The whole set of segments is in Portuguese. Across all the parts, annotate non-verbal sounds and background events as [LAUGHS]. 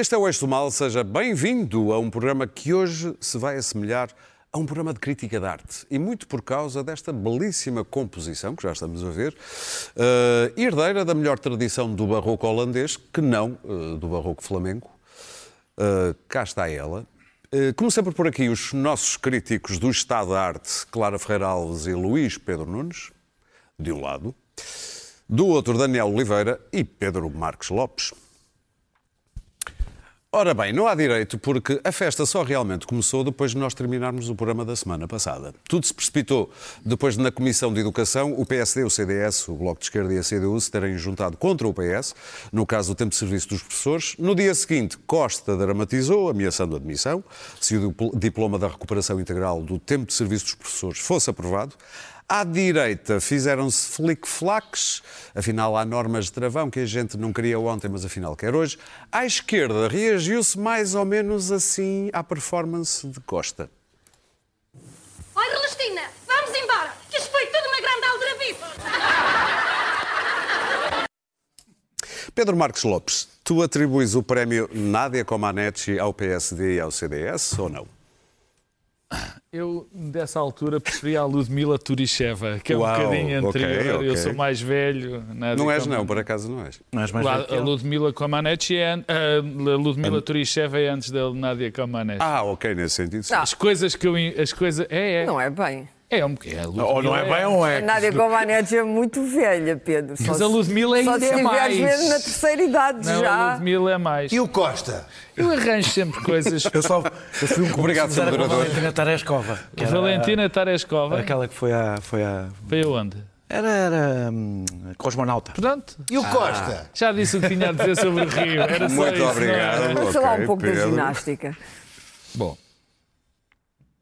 Este é o Eixo do Mal, seja bem-vindo a um programa que hoje se vai assemelhar a um programa de crítica de arte. E muito por causa desta belíssima composição, que já estamos a ver, uh, herdeira da melhor tradição do barroco holandês, que não uh, do barroco flamengo. Uh, cá está ela. Como sempre por aqui, os nossos críticos do Estado da Arte, Clara Ferreira Alves e Luís Pedro Nunes, de um lado. Do outro, Daniel Oliveira e Pedro Marques Lopes. Ora bem, não há direito porque a festa só realmente começou depois de nós terminarmos o programa da semana passada. Tudo se precipitou depois de na Comissão de Educação o PSD, o CDS, o Bloco de Esquerda e a CDU se terem juntado contra o PS, no caso do tempo de serviço dos professores. No dia seguinte, Costa dramatizou, ameaçando a admissão, se o diploma da recuperação integral do tempo de serviço dos professores fosse aprovado. À direita fizeram-se flic-flacs, afinal há normas de travão que a gente não queria ontem, mas afinal quer hoje. À esquerda reagiu-se mais ou menos assim à performance de Costa. Oi, Celestina, vamos embora, que isto foi tudo uma grande aldrabice. Pedro Marques Lopes, tu atribuis o prémio Nádia Comaneci ao PSD e ao CDS ou não? Eu, dessa altura, preferia a Ludmila Turicheva, que é Uau, um bocadinho anterior. ok. Eu sou mais velho. Não és Coman- não, por acaso não és. Não és mais La- velho A? Ludmila Comaneci é an- a Ludmila Turicheva é antes da Nádia Comaneci. Ah, ok, nesse sentido. sim. As coisas que eu. As coisas. É, é. Não é bem. É um bocadinho. a Ludmila Ou não é bem ou A é? Nádia Comaneci é muito velha, Pedro. Só Mas a Ludmila ainda Só se é estiveres mais. mesmo na terceira idade Não, a já. Ludmila é mais. E o Costa? Eu arranjo sempre coisas. Eu só eu fui um Obrigado, a moderador. Valentina Tareskova. que era Valentina Tareskova. Aquela que foi a. Foi a Foi aonde? era era hum, cosmonauta. Pronto. E o Costa? Já disse o que tinha a dizer sobre o Rio. Era só Muito isso, obrigado. Vamos falar um pouco Pedro. da ginástica. Bom.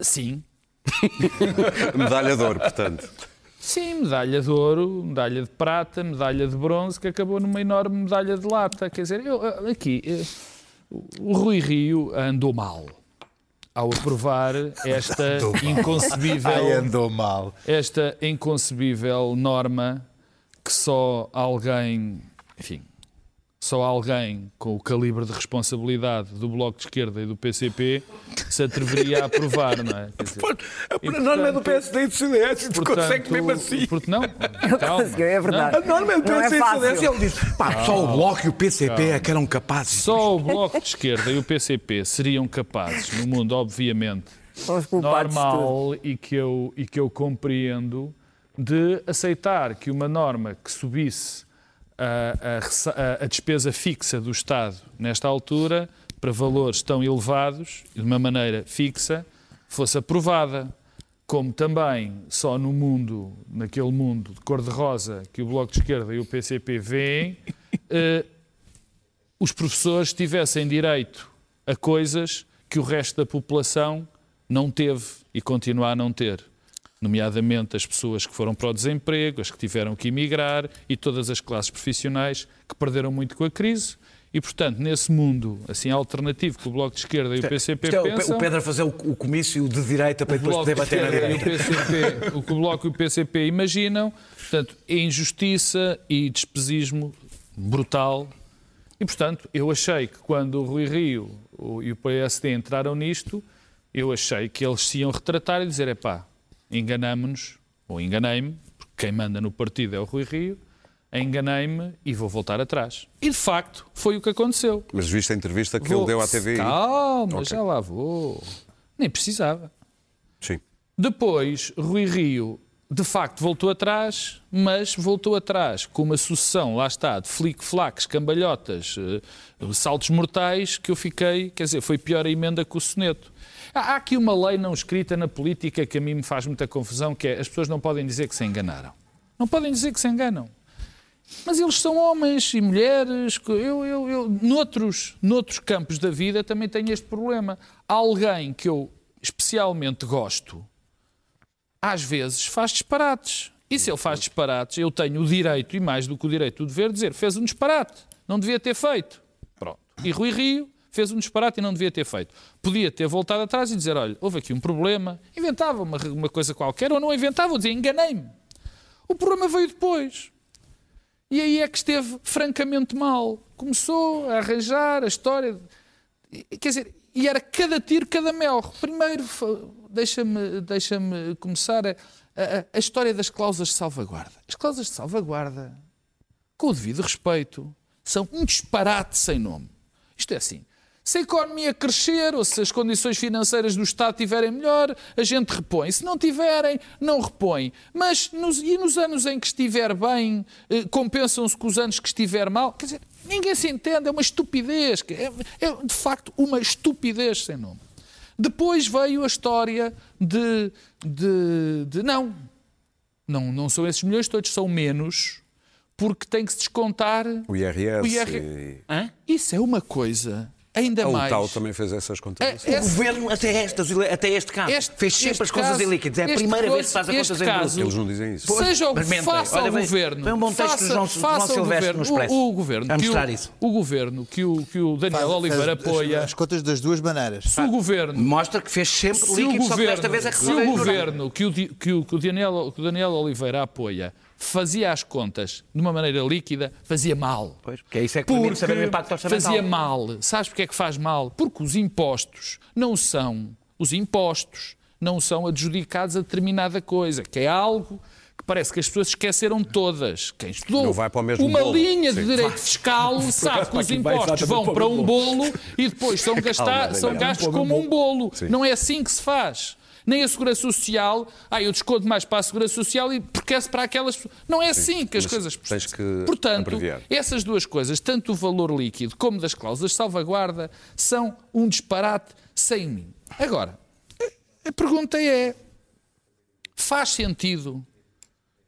Sim. [LAUGHS] Medalha de ouro, portanto. Sim, medalha de ouro, medalha de prata, medalha de bronze, que acabou numa enorme medalha de lata. Quer dizer, eu, aqui, o Rui Rio andou mal ao aprovar esta [LAUGHS] mal. Ai, inconcebível, andou mal. esta inconcebível norma que só alguém, enfim, só alguém com o calibre de responsabilidade do Bloco de Esquerda e do PCP se atreveria a aprovar, não é? Quer dizer, A norma é do PSD e do CDS e tu consegues mesmo assim. Porque não? Calma. É verdade. A norma é do Não é PSD e do CDS. Ele diz: pá, só o Bloco e o PCP é que eram capazes. Só o Bloco de Esquerda e o PCP seriam capazes, no mundo, obviamente, normal e que, eu, e que eu compreendo, de aceitar que uma norma que subisse a, a a- despesa fixa do Estado nesta altura, para valores tão elevados de uma maneira fixa, fosse aprovada. Como também só no mundo, naquele mundo de cor-de-rosa que o Bloco de Esquerda e o PCP veem, [LAUGHS] eh, os professores tivessem direito a coisas que o resto da população não teve e continua a não ter. Nomeadamente as pessoas que foram para o desemprego, as que tiveram que emigrar e todas as classes profissionais que perderam muito com a crise. E, portanto, nesse mundo assim alternativo que o Bloco de Esquerda e o PCP é o Pe- pensam... o Pedro a fazer o, o comício de direita para depois poder de bater na direita. o PCP, [LAUGHS] o que o Bloco e o PCP imaginam, portanto, é injustiça e despesismo brutal. E, portanto, eu achei que quando o Rui Rio e o PSD entraram nisto, eu achei que eles se iam retratar e dizer, epá, enganamos-nos, ou enganei-me, porque quem manda no partido é o Rui Rio, enganei-me e vou voltar atrás. E, de facto, foi o que aconteceu. Mas viste a entrevista que Vou- ele deu à TVI? Calma, Ok. já lá vou. Nem precisava. Sim. Depois, Rui Rio, de facto, voltou atrás, mas voltou atrás com uma sucessão, lá está, de flic-flacs, cambalhotas, eh, saltos mortais, que eu fiquei, quer dizer, foi pior a emenda que o soneto. Há aqui uma lei não escrita na política que a mim me faz muita confusão, que é as pessoas não podem dizer que se enganaram. Não podem dizer que se enganam. Mas eles são homens e mulheres. Eu, eu, eu, noutros, noutros campos da vida também tenho este problema. Alguém que eu especialmente gosto, às vezes faz disparates. E se ele faz disparates, eu tenho o direito, e mais do que o direito, o dever, de dizer fez um disparate, não devia ter feito. Pronto. E Rui Rio fez um disparate e não devia ter feito. Podia ter voltado atrás e dizer, olha, houve aqui um problema, inventava uma, uma coisa qualquer, ou não inventava, ou dizia, enganei-me. O problema veio depois. E aí é que esteve francamente mal. Começou a arranjar a história. Quer dizer, e era cada tiro, cada mel. Primeiro, deixa-me deixa começar a, a, a, história das cláusulas de salvaguarda. As cláusulas de salvaguarda, com o devido respeito, são um disparate sem nome. Isto é assim. Se a economia crescer ou se as condições financeiras do Estado estiverem melhor, a gente repõe. Se não tiverem, não repõe. Mas nos, e nos anos em que estiver bem, eh, compensam-se com os anos que estiver mal? Quer dizer, ninguém se entende, é uma estupidez. É, é de facto uma estupidez sem nome. Depois veio a história de, de, de não, não, não são esses milhões todos, são menos, porque tem que se descontar o IRS. O IRS. E... Isso é uma coisa ainda a mais. O tal também fez essas contas. É, o governo, até, estas, até este caso, este, fez sempre as contas em líquidos. É a primeira vez que faz as contas em líquidos. Eles não dizem isso. Pois, seja o que faça Olha, o governo. Foi um bom texto faça, do João, faça João Silvestre no Expresso. O, o governo, a mostrar o, isso. O governo que o, que o Daniel Faz, Oliveira faz, apoia. As, as contas das duas maneiras. Se o governo. Mostra que fez sempre se líquido, o só que governo, desta vez é que se o governo que o, que, o, que, o Daniel, que o Daniel Oliveira apoia fazia as contas de uma maneira líquida, fazia mal. Pois, porque isso é que porque saber o impacto orçamental. Fazia mal. Sabes porque é que faz mal? Porque os impostos não são os impostos não são adjudicados a determinada coisa, que é algo que parece que as pessoas esqueceram todas. Quem estudou uma bolo. linha de Sim. direito fiscal [LAUGHS] sabe que os impostos vão para um bolo e depois são, [LAUGHS] gastar, são gastos como um bolo. Não é assim que se faz nem a Segurança Social, ah, eu desconto mais para a Segurança Social e porque é para aquelas pessoas. Não é assim que as coisas. Tens que Portanto, abreviar. essas duas coisas, tanto o valor líquido como das cláusulas de salvaguarda, são um disparate sem mim. Agora, a pergunta é: faz sentido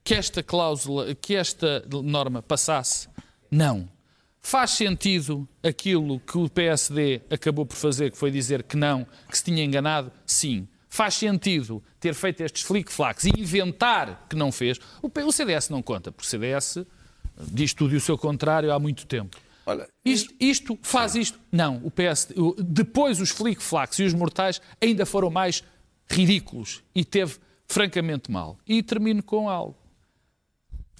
que esta cláusula, que esta norma passasse? Não. Faz sentido aquilo que o PSD acabou por fazer, que foi dizer que não, que se tinha enganado? Sim. Faz sentido ter feito estes flic-flacs e inventar que não fez? O CDS não conta, porque o CDS diz tudo e o seu contrário há muito tempo. Olha, isto, isto faz isto? Não. O PS, depois os flic-flacs e os mortais ainda foram mais ridículos e teve francamente mal. E termino com algo.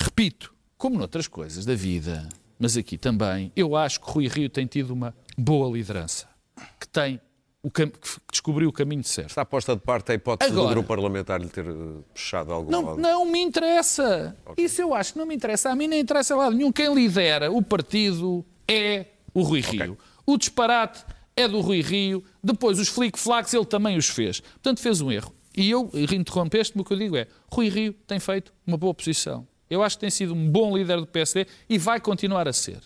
Repito, como noutras coisas da vida, mas aqui também, eu acho que Rui Rio tem tido uma boa liderança, que tem o que descobriu o caminho certo. Está posta de parte a hipótese Agora, do grupo parlamentar lhe ter uh, puxado algum não, lado? Não me interessa. Okay. Isso eu acho que não me interessa. A mim nem interessa lado nenhum. Quem lidera o partido é o Rui Rio. Okay. O disparate é do Rui Rio. Depois, os flic-flacs, ele também os fez. Portanto, fez um erro. E eu interrompeste-me, o que eu digo é, Rui Rio tem feito uma boa posição. Eu acho que tem sido um bom líder do PSD e vai continuar a ser.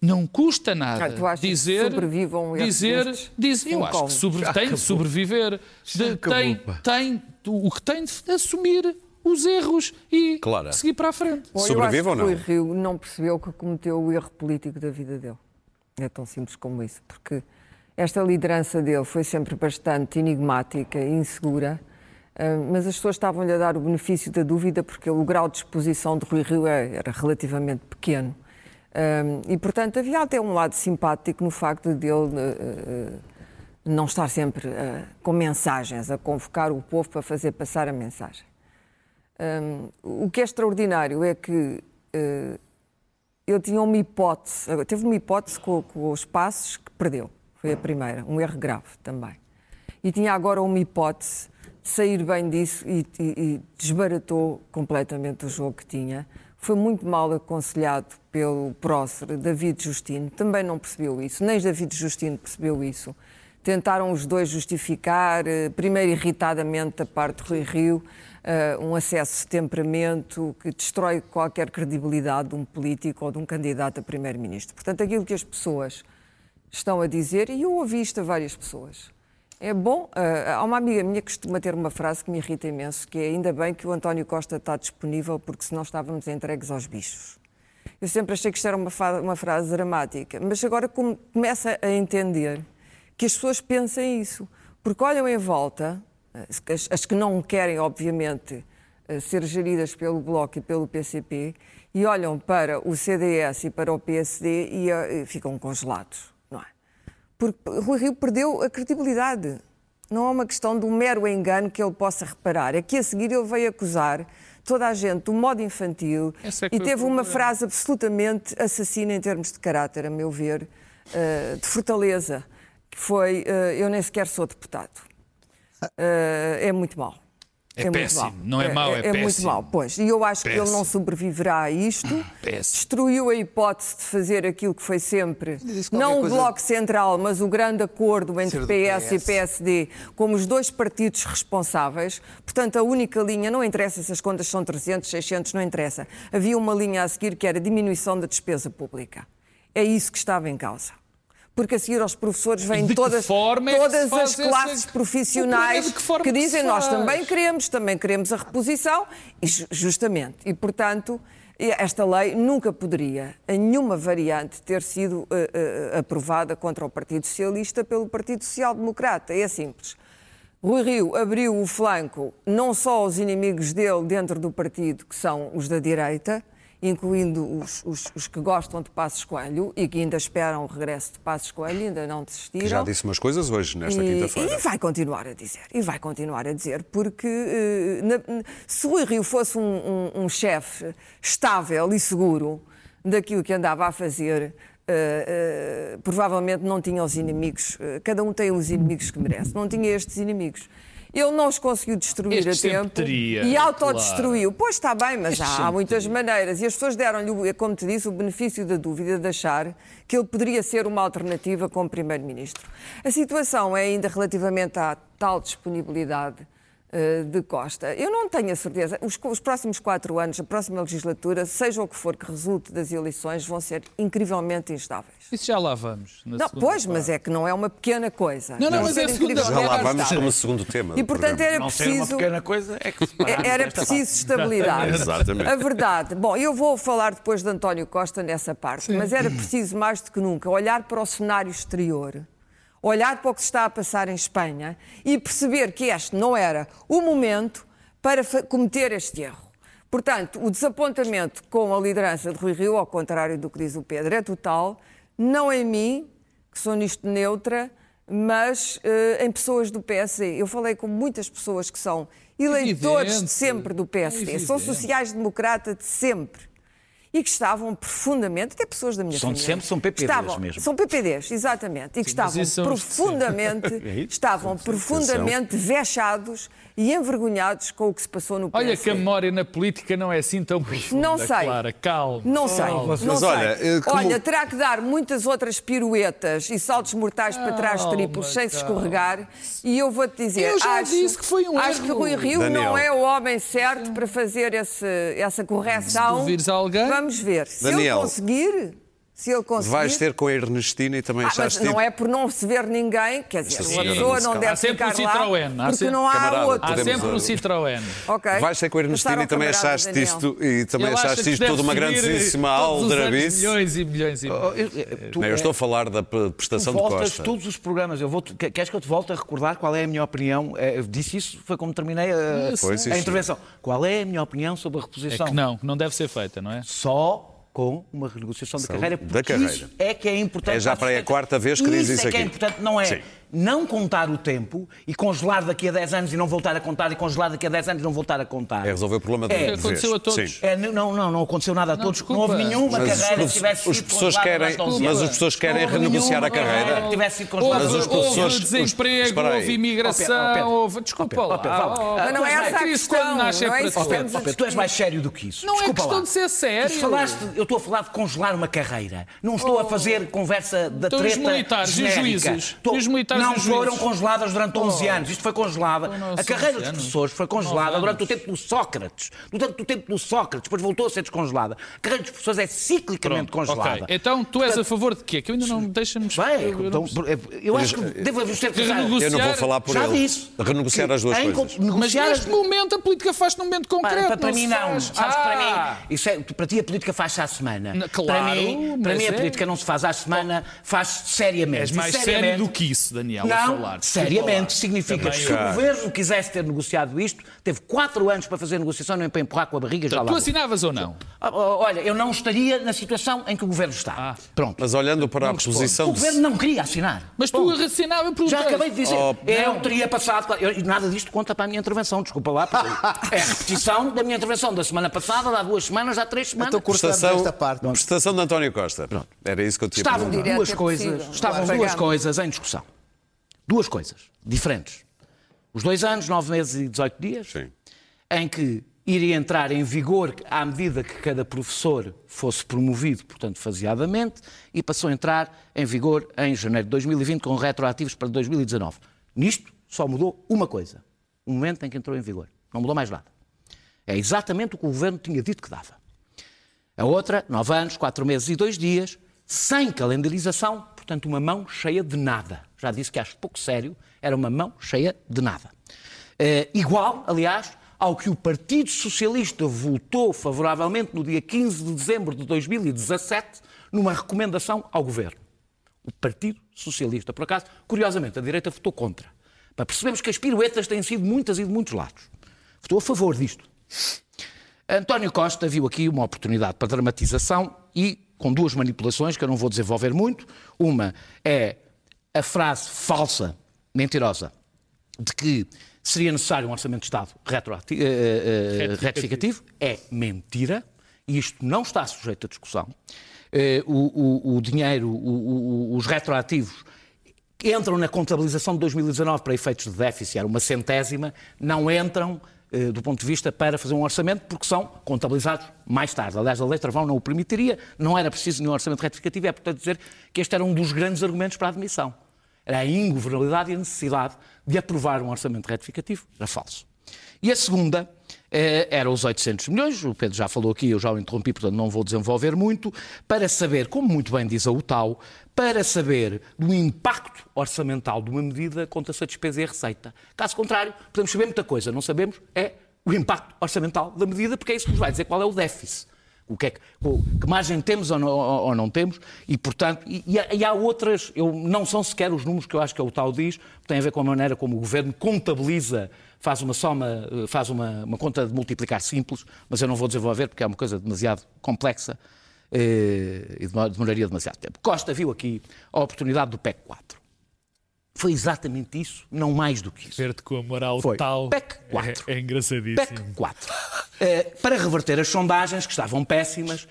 Não custa nada ah, dizer. sobrevivam dizer, dizer eu acho que sobre, tem de sobreviver. De, tem, tem o que tem de assumir os erros e claro. seguir para a frente. Bom, Sobrevive ou não? Rui Rio não percebeu que cometeu o erro político da vida dele. É tão simples como isso. Porque esta liderança dele foi sempre bastante enigmática e insegura. Mas as pessoas estavam-lhe a dar o benefício da dúvida porque o grau de exposição de Rui Rio era relativamente pequeno. Um, e, portanto, havia até um lado simpático no facto de ele uh, uh, não estar sempre uh, com mensagens, a convocar o povo para fazer passar a mensagem. Um, o que é extraordinário é que ele tinha uma hipótese, teve uma hipótese com, com os passos que perdeu. Foi a primeira, um erro grave também. E tinha agora uma hipótese de sair bem disso e, e, e desbaratou completamente o jogo que tinha foi muito mal aconselhado pelo prócer David Justino, também não percebeu isso, nem David Justino percebeu isso. Tentaram os dois justificar, primeiro irritadamente da parte de Rui Rio, um acesso de temperamento que destrói qualquer credibilidade de um político ou de um candidato a primeiro-ministro. Portanto, aquilo que as pessoas estão a dizer, e eu ouvi isto a várias pessoas, é bom. Uh, há uma amiga minha que costuma ter uma frase que me irrita imenso, que é ainda bem que o António Costa está disponível, porque senão estávamos entregues aos bichos. Eu sempre achei que isto era uma, uma frase dramática, mas agora começa a entender que as pessoas pensem isso, porque olham em volta, as, as que não querem, obviamente, eh, ser geridas pelo Bloco e pelo PCP, e olham para o CDS e para o PSD e, eh, e ficam congelados? Porque Rui Rio perdeu a credibilidade. Não é uma questão de um mero engano que ele possa reparar. É que a seguir ele veio acusar toda a gente do modo infantil é e teve uma frase absolutamente assassina em termos de caráter, a meu ver, uh, de fortaleza, que foi: uh, Eu nem sequer sou deputado. Uh, [LAUGHS] é muito mal. É, é péssimo, não é mau, é, é, é péssimo. É muito mau, pois. E eu acho péssimo. que ele não sobreviverá a isto. Péssimo. Destruiu a hipótese de fazer aquilo que foi sempre, não o Bloco Central, mas o grande acordo entre PS, PS, e PSD, como os dois partidos responsáveis. Portanto, a única linha, não interessa se as contas são 300, 600, não interessa. Havia uma linha a seguir que era a diminuição da despesa pública. É isso que estava em causa porque a seguir aos professores vêm todas, é todas as classes esse... profissionais que, que dizem nós também queremos, também queremos a reposição, e justamente. E, portanto, esta lei nunca poderia, em nenhuma variante, ter sido uh, uh, aprovada contra o Partido Socialista pelo Partido Social Democrata. É simples. Rui Rio abriu o flanco não só aos inimigos dele dentro do partido, que são os da direita, incluindo os, os, os, que gostam de Passos Coelho e que ainda esperam o regresso de Passos Coelho, ainda não desistiram. Que já disse umas coisas hoje, nesta quinta-feira. E vai continuar a dizer, e vai continuar a dizer, porque uh, na, se Rui Rio fosse um, um, um chefe estável e seguro daquilo que andava a fazer, Uh, uh, provavelmente não tinha os inimigos, uh, cada um tem os inimigos que merece, não tinha estes inimigos. Ele não os conseguiu destruir este a tempo teria, e autodestruiu. Claro. Pois está bem, mas há, há, muitas teria. maneiras. E as pessoas deram-lhe, como te disse, o benefício da dúvida de achar que ele poderia ser uma alternativa como Primeiro-Ministro. A situação é ainda relativamente à tal disponibilidade de Costa. Eu não tenho a certeza. Os, os, próximos quatro anos, a próxima legislatura, seja o que for que resulte das eleições, vão ser incrivelmente instáveis. Isso já lá vamos. não, pois, parte. mas é que não é uma pequena coisa. Não, não, mas é a segunda Já lá vamos como segundo tema. E portanto era não preciso. Não ser uma pequena coisa é que Era preciso estabilidade. Exatamente. A verdade. Bom, eu vou falar depois de António Costa nessa parte, Sim. mas era preciso mais do que nunca olhar para o cenário exterior olhar para o que se está a passar em Espanha e perceber que este não era o momento para cometer este erro. Portanto, o desapontamento com a liderança de Rui Rio, ao contrário do que diz o Pedro, é total, não em mim, que sou nisto neutra, mas uh, em pessoas do PSD. Eu falei com muitas pessoas que são eleitores evidente, de sempre do PSD, são sociais-democratas de sempre e que estavam profundamente, até pessoas da minha são família. Sempre são PPDs estavam, mesmo. São PPDs, exatamente. E que estavam profundamente, [LAUGHS] é estavam profundamente vexados e envergonhados com o que se passou no PSD. Olha que a memória na política não é assim tão profunda, Não sei. Clara, calma. Não sei, não Mas sei. Olha, eh, como... olha, terá que dar muitas outras piruetas e saltos mortais para trás triplos sem se escorregar e eu vou-te dizer, eu já acho, disse que foi um acho erro. que Rui Rio Daniel. não é o homem certo para fazer esse, essa correção. Se alguém... Vamos ver. Se Daniel. ele conseguir se ele conseguir... Vais ter com a Ernestina e também ah, mas não é por não se ver ninguém, quer dizer, uma pessoa não, deve ficar um lá porque sempre, não há camarada, outro. Há sempre um Citroën. Okay. Vais ter com a Ernestina e também achaste isto, e também achaste isto tudo uma grandíssima aldrabice. Milhões e milhões e oh, milhões. eu, eu, estou a falar da prestação de Costa. todos os programas. Eu vou, queres que eu te volte a recordar qual é a minha opinião? Eu disse isso, foi como terminei a, a intervenção. Qual é a minha opinião sobre a reposição? É que não, não deve ser feita, não é? Só com uma renegociação da carreira, porque da carreira. isso é que é importante. É já para a quarta vez que diz isso aqui. Isso é que é importante, não é Sim não contar o tempo e congelar daqui a 10 anos e não voltar a contar e congelar daqui a 10 anos e não voltar a contar. É resolver o problema de é. Aconteceu a todos. É, não, não, não aconteceu nada a não, todos. Desculpa. Não houve nenhuma mas carreira que tivesse sido os pessoas querem, Mas as pessoas querem renegociar a carreira. Que tivesse sido congelada. Houve, mas os professores, houve desemprego, houve imigração, houve... Desculpa lá. Mas não é essa a questão. Não é isso Tu és mais sério do que isso. Não é questão de ser sério. Eu estou a falar de congelar uma carreira. Não estou a fazer conversa da treta Os militares e os juízes. Os militares não foram congeladas durante 11 anos. Isto foi congelada. A carreira dos professores foi congelada durante o tempo do Sócrates. Durante o tempo do Sócrates, depois voltou a ser descongelada. A carreira dos professores é ciclicamente congelada. Então tu és a favor de quê? Que eu ainda não deixa-me Bem, eu, então, eu acho que devo ser Eu não vou falar por Já ele. disse. Renegociar as duas Em coisas. Mas as- neste momento a política faz num momento concreto. para, mim não. faz. Sabes Ah, para mim, isso é, para ti a política faz-se à semana. Na- claro, para mim, para mim a é- política não se faz à semana, faz seriamente. És mais sério do que isso, Daniel, a Não, falar. seriamente significa que se o governo quisesse ter negociado isto, teve quatro anos para fazer negociação, não é para empurrar com a barriga já lá. Tu assinavas ou não? Ah, oh, Olha, eu não estaria na situação em que o governo está. Ah. Pronto. Mas olhando para a O posição de... governo não queria assinar. Mas tu Ponto. assinavas por Já acabei de dizer. Oh, eu teria passado. eu- e nada disto conta para a minha intervenção, desculpa lá. [LAUGHS] é a repetição da minha intervenção da semana passada, há duas semanas, há três semanas. Então cortamos Prestação, esta parte. prestação de António Costa. Era isso que eu tinha Estavam duas coisas, possível. estavam Claro. duas coisas em discussão. Duas coisas diferentes. Os dois anos, nove meses e 18 dias, Sim. em que iria entrar em vigor à medida que cada professor fosse promovido, portanto, faseadamente, e passou a entrar em vigor em janeiro de 2020, com retroativos para 2019. Nisto só mudou uma coisa: o momento em que entrou em vigor. Não mudou mais nada. É exatamente o que o governo tinha dito que dava. A outra, nove anos, quatro meses e dois dias, sem calendarização, portanto, uma mão cheia de nada. Já disse que acho pouco sério, era uma mão cheia de nada. Eh, igual, aliás, ao que o Partido Socialista votou favoravelmente no dia 15 de dezembro de 2017, numa recomendação ao Governo. O Partido Socialista, por acaso, curiosamente, a direita votou contra. Para percebermos que as piruetas têm sido muitas e de muitos lados. Votou a favor disto. António Costa viu aqui uma oportunidade para dramatização e com duas manipulações que eu não vou desenvolver muito. Uma é a frase falsa, mentirosa, de que seria necessário um orçamento de Estado eh, eh, retificativo. É mentira e isto não está sujeito a discussão. Eh, o, o- o dinheiro, o- os retroativos entram na contabilização de 2019 para efeitos de déficit, era uma centésima, não entram do ponto de vista para fazer um orçamento, porque são contabilizados mais tarde. Aliás, a lei Travão não o permitiria, não era preciso nenhum orçamento retificativo, é portanto dizer que este era um dos grandes argumentos para a admissão. Era a ingovernabilidade e a necessidade de aprovar um orçamento retificativo, era falso. E a segunda eh, era os 800 milhões, o Pedro já falou aqui, eu já o interrompi, portanto não vou desenvolver muito, para saber, como muito bem diz a UTAU, para saber do impacto orçamental de uma medida, conta-se a despesa e a receita. Caso contrário, podemos saber muita coisa, não sabemos é o impacto orçamental da medida, porque é isso que nos vai dizer qual é o déficit. O que, é que, que margem temos ou não, ou- não temos, e portanto, e, e há, outras, eu, não são sequer os números que eu acho que a UTAU diz, tem a ver com a maneira como o governo contabiliza, faz uma soma, eh, faz uma, uma conta de multiplicar simples, mas eu não vou desenvolver porque é uma coisa demasiado complexa eh, e demora- demoraria demasiado tempo. Costa viu aqui a oportunidade do PEC 4. Foi exatamente isso, não mais do que isso. Ver-te com a moral Foi. tal. PEC 4. É, é engraçadíssimo. PEC 4. Eh, para reverter as sondagens, que estavam péssimas,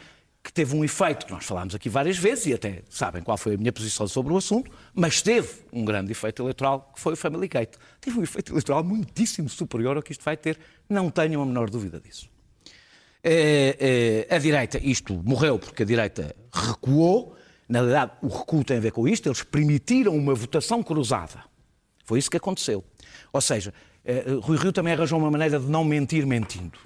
que teve um efeito que nós falámos aqui várias vezes e até sabem qual foi a minha posição sobre o assunto, mas teve um grande efeito eleitoral, que foi o Family Gate. Teve um efeito eleitoral muitíssimo superior ao que isto vai ter, não tenham a menor dúvida disso. Eh, eh, a direita, isto morreu porque a direita recuou. Na realidade, o recuo tem a ver com isto. Eles permitiram uma votação cruzada. Foi isso que aconteceu. Ou seja, eh, Rui Rio também arranjou uma maneira de não mentir mentindo.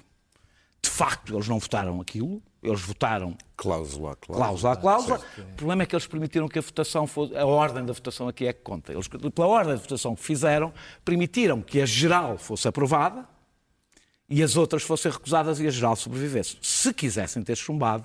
De facto, eles não votaram aquilo. Eles votaram Cláusula, cláusula a cláusula. O problema é que eles permitiram que a votação fosse. A ordem da votação aqui é que conta. Eles, pela ordem da votação que fizeram, permitiram que a geral fosse aprovada e as outras fossem recusadas e a geral sobrevivesse. Se quisessem ter chumbado,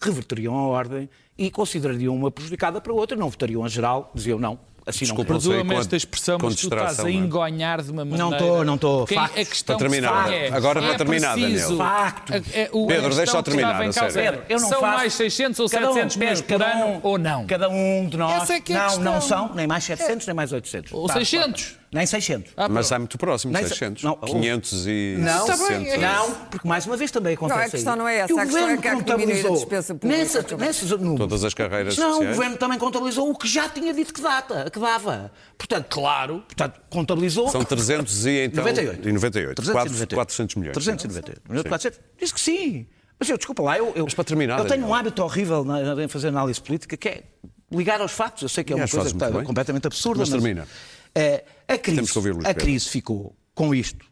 reverteriam a ordem e considerariam uma prejudicada para a outra, não votariam a geral, diziam não, assim Desculpa, não Perdoa-me esta expressão, mas tu estás a é? engonhar de uma maneira. Não estou, não estou. A questão Para terminar, que é, agora para é terminar, preciso- Daniel. Factos. É- o- a Pedro, deixa-o que terminar, a causa sério. Pedro, eu não São faço- mais 600 ou Cada um, 700 milhões Pedro, por cada ano um- ou não? Cada um de nós. Essa é que é a não, questão. não são nem mais 700 nem mais 800. Ou Tá, 600. Nem 600. Ah, Mas é muito próximo, Nem- 600. não, 500 e Não, 60. não, porque mais uma vez também acontece. Não, a questão aí. não é essa. Que o A questão é governo que há que diminuir a contabilizou despesa pública nesses números. Todas as carreiras Não, o sociais. governo também contabilizou o que já tinha dito que, data, que dava. Portanto, claro, portanto, contabilizou. São 300 e então... 98. E 98. 398. 400 milhões. 398. Milhões de 400. Diz que sim. Mas eu, desculpa lá, eu, eu, Mas para terminar, eu tenho um hábito horrível na- em fazer análise política que é ligar aos fatos. Eu sei que é uma coisa que está completamente absurda. Mas termina. eh, a crise, a crise ficou com isto.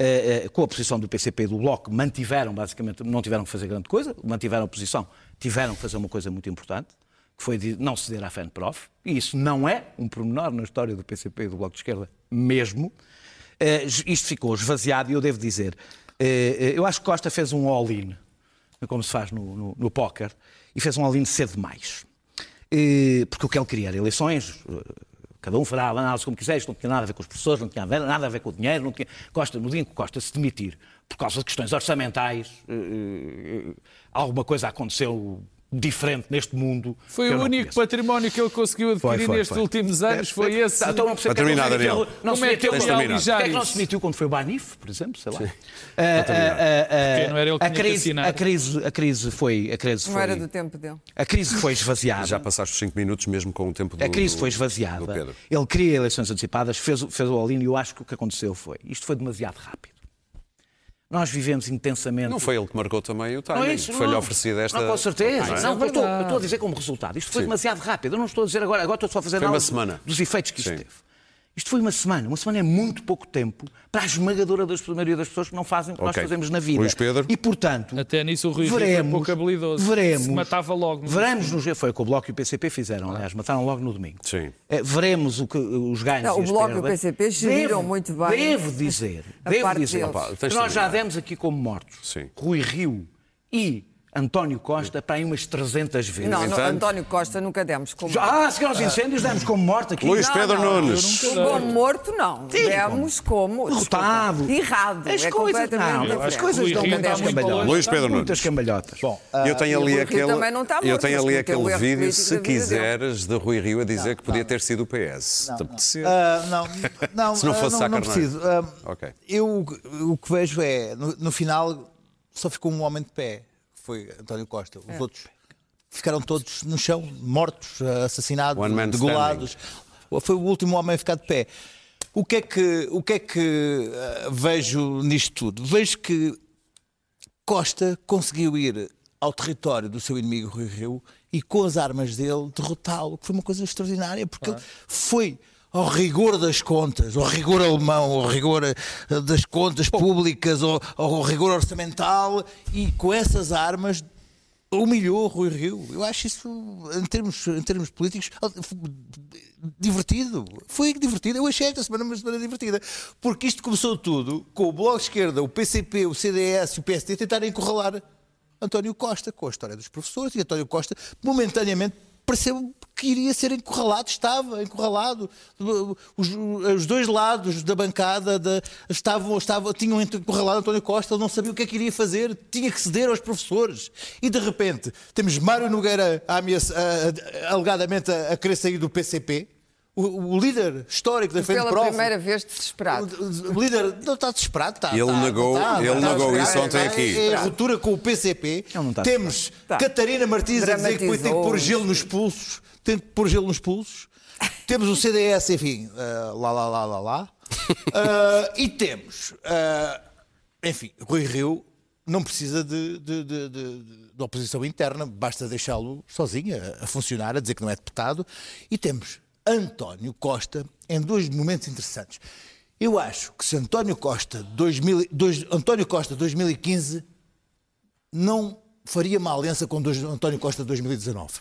eh, eh, com a posição do PCP e do Bloco, mantiveram, basicamente, não tiveram que fazer grande coisa, mantiveram a posição, tiveram que fazer uma coisa muito importante, que foi de não ceder à FENPROF, e isso não é um pormenor na história do PCP e do Bloco de Esquerda, mesmo. Eh, isto ficou esvaziado e eu devo dizer, eu acho que Costa fez um all-in, como se faz no, no, no póquer, e fez um all-in cedo demais. Porque o que ele queria era eleições, cada um fará a análise como quiser, isto não tinha nada a ver com os professores, não tinha nada a ver com o dinheiro, não tinha... Costa, no dia em que Costa se demitir, por causa de questões orçamentais, eh, eh, alguma coisa aconteceu diferente neste mundo. Foi o não único conheço. património que ele conseguiu adquirir Foi, foi, nestes foi. últimos anos, foi esse. Então não percebo é que terminar, não se Daniel. não Como é que ele é que não se demitiu quando foi o Banif, por exemplo? Sei lá. Sim. Porque não era ele que a tinha que crise, a crise, a crise foi, a crise Não foi, era do tempo dele. a crise foi esvaziada. Já passaste os 5 minutos mesmo com o tempo do A crise foi esvaziada. Ele queria eleições antecipadas, fez, o- fez o all-in e eu acho que o que aconteceu foi. Isto foi demasiado rápido. Nós vivemos intensamente. Não foi ele que marcou também o Não timing. é isso, Foi-lhe não. oferecida esta. Não, com certeza. Não é? Não, eu estou, estou a dizer como resultado. Isto foi demasiado rápido. Eu não estou a dizer agora, agora estou só a fazer Foi análise semana. dos efeitos que isto Sim. teve. Isto foi uma semana. Uma semana é muito pouco tempo para a esmagadora das, maioria das pessoas que não fazem o que nós Ok. fazemos na vida. Luís Pedro? E, portanto, Até nisso o Rui Rio foi veremos, pouco habilidoso. veremos, Se matava logo. no- Veremos nos foi o que o Bloco e o PCP fizeram, aliás, mataram logo no domingo. Sim. Eh, Veremos o que, os ganhos Não, o Bloco e o. PCP geriram muito bem Devo dizer, devo dizer. Opa, nós já terminar. demos aqui como mortos Sim. Rui Rio e António Costa para aí umas 300 vezes. Não, não, entanto- António Costa nunca demos como. Já- Ah, se calhar os incêndios demos como morto aqui. Luís Não, Pedro não, Nunes. nunca- Como morto, não. Sim, Demos como. Derrotado. Errado. As é coisas, não, as coisas dão muitas está muito cambalhotas. Luís Pedro Muitas Nunes. cambalhotas. Bom, Eu tenho o ali aquele, também não está eu morto, tenho ali aquele vídeo, se quiseres, de Rui Rio a dizer que podia ter sido o PS. Te apetecer. Ah, não, não, Se não fosse ah, Sá não, não preciso. Ah, Ok. Eu o que vejo é, no, no final, só ficou um homem de pé, foi António Costa. É. Os outros ficaram todos no chão, mortos, ah, assassinados, degolados. Foi o último homem a ficar de pé. O que é que, o que, é que ah, vejo nisto tudo? Vejo que Costa conseguiu ir ao território do seu inimigo Rui Rio e com as armas dele derrotá-lo, que foi uma coisa extraordinária, porque ele foi ao rigor das contas, ao rigor alemão, ao rigor eh, das contas públicas, ao, ao rigor orçamental e com essas armas humilhou Rui Rio. Eu acho isso, em termos, em termos políticos, divertido. Foi divertido. Eu achei esta semana uma semana divertida. Porque isto começou tudo com o Bloco de Esquerda, o PCP, o CDS e o PSD tentarem encurralar António Costa com a história dos professores e António Costa momentaneamente pareceu que iria ser encurralado, estava encurralado. Os, os dois lados da bancada da- estavam, estavam, tinham encurralado António Costa, ele não sabia o que é que iria fazer, tinha que ceder aos professores. E de repente temos Mário Nogueira a ameaça- a- a- alegadamente a, a querer sair do PCP, o, o líder histórico da Frente Pela Prof. primeira vez desesperado. O, líder não está desesperado, está. Ele está, negou- está, ele está negou isso ontem É- aqui. É a ruptura com o PCP. Temos Tá. Catarina Martins a dizer que tem que pôr gelo nos pulsos. Tem que pôr gelo nos pulsos. Temos o CDS, enfim, ah, lá, lá, lá, lá, lá. [LAUGHS] Ah, e temos, ah, enfim, Rui Rio não precisa de, de- de- de- de oposição interna, basta deixá-lo sozinho a, a funcionar, a dizer que não é deputado. E temos António Costa em dois momentos interessantes. Eu acho que se António Costa, 2000, dois- António Costa 2015 não faria uma aliança com dois- António Costa 2019.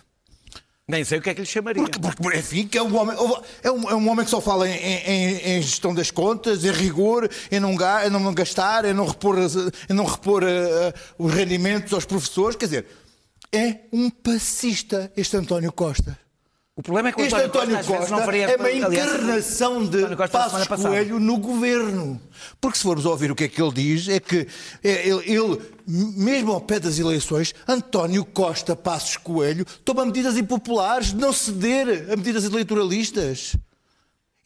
Nem sei o que é que lhe chamaria. Porque, porque, enfim, que é um homem, é um, é um homem que só fala em, em- em gestão das contas, em rigor, em não, em não gastar, em não repor, em não repor eh, os rendimentos aos professores. Quer dizer, é um passista este António Costa. O problema é que o Este António, António Costa, Costa faria é uma aliança. encarnação de António Passos. Coelho no governo. Porque se formos ouvir o que é que ele diz, é que é, ele, ele, mesmo ao pé das eleições, António Costa Passos Coelho toma medidas impopulares, de não ceder a medidas eleitoralistas.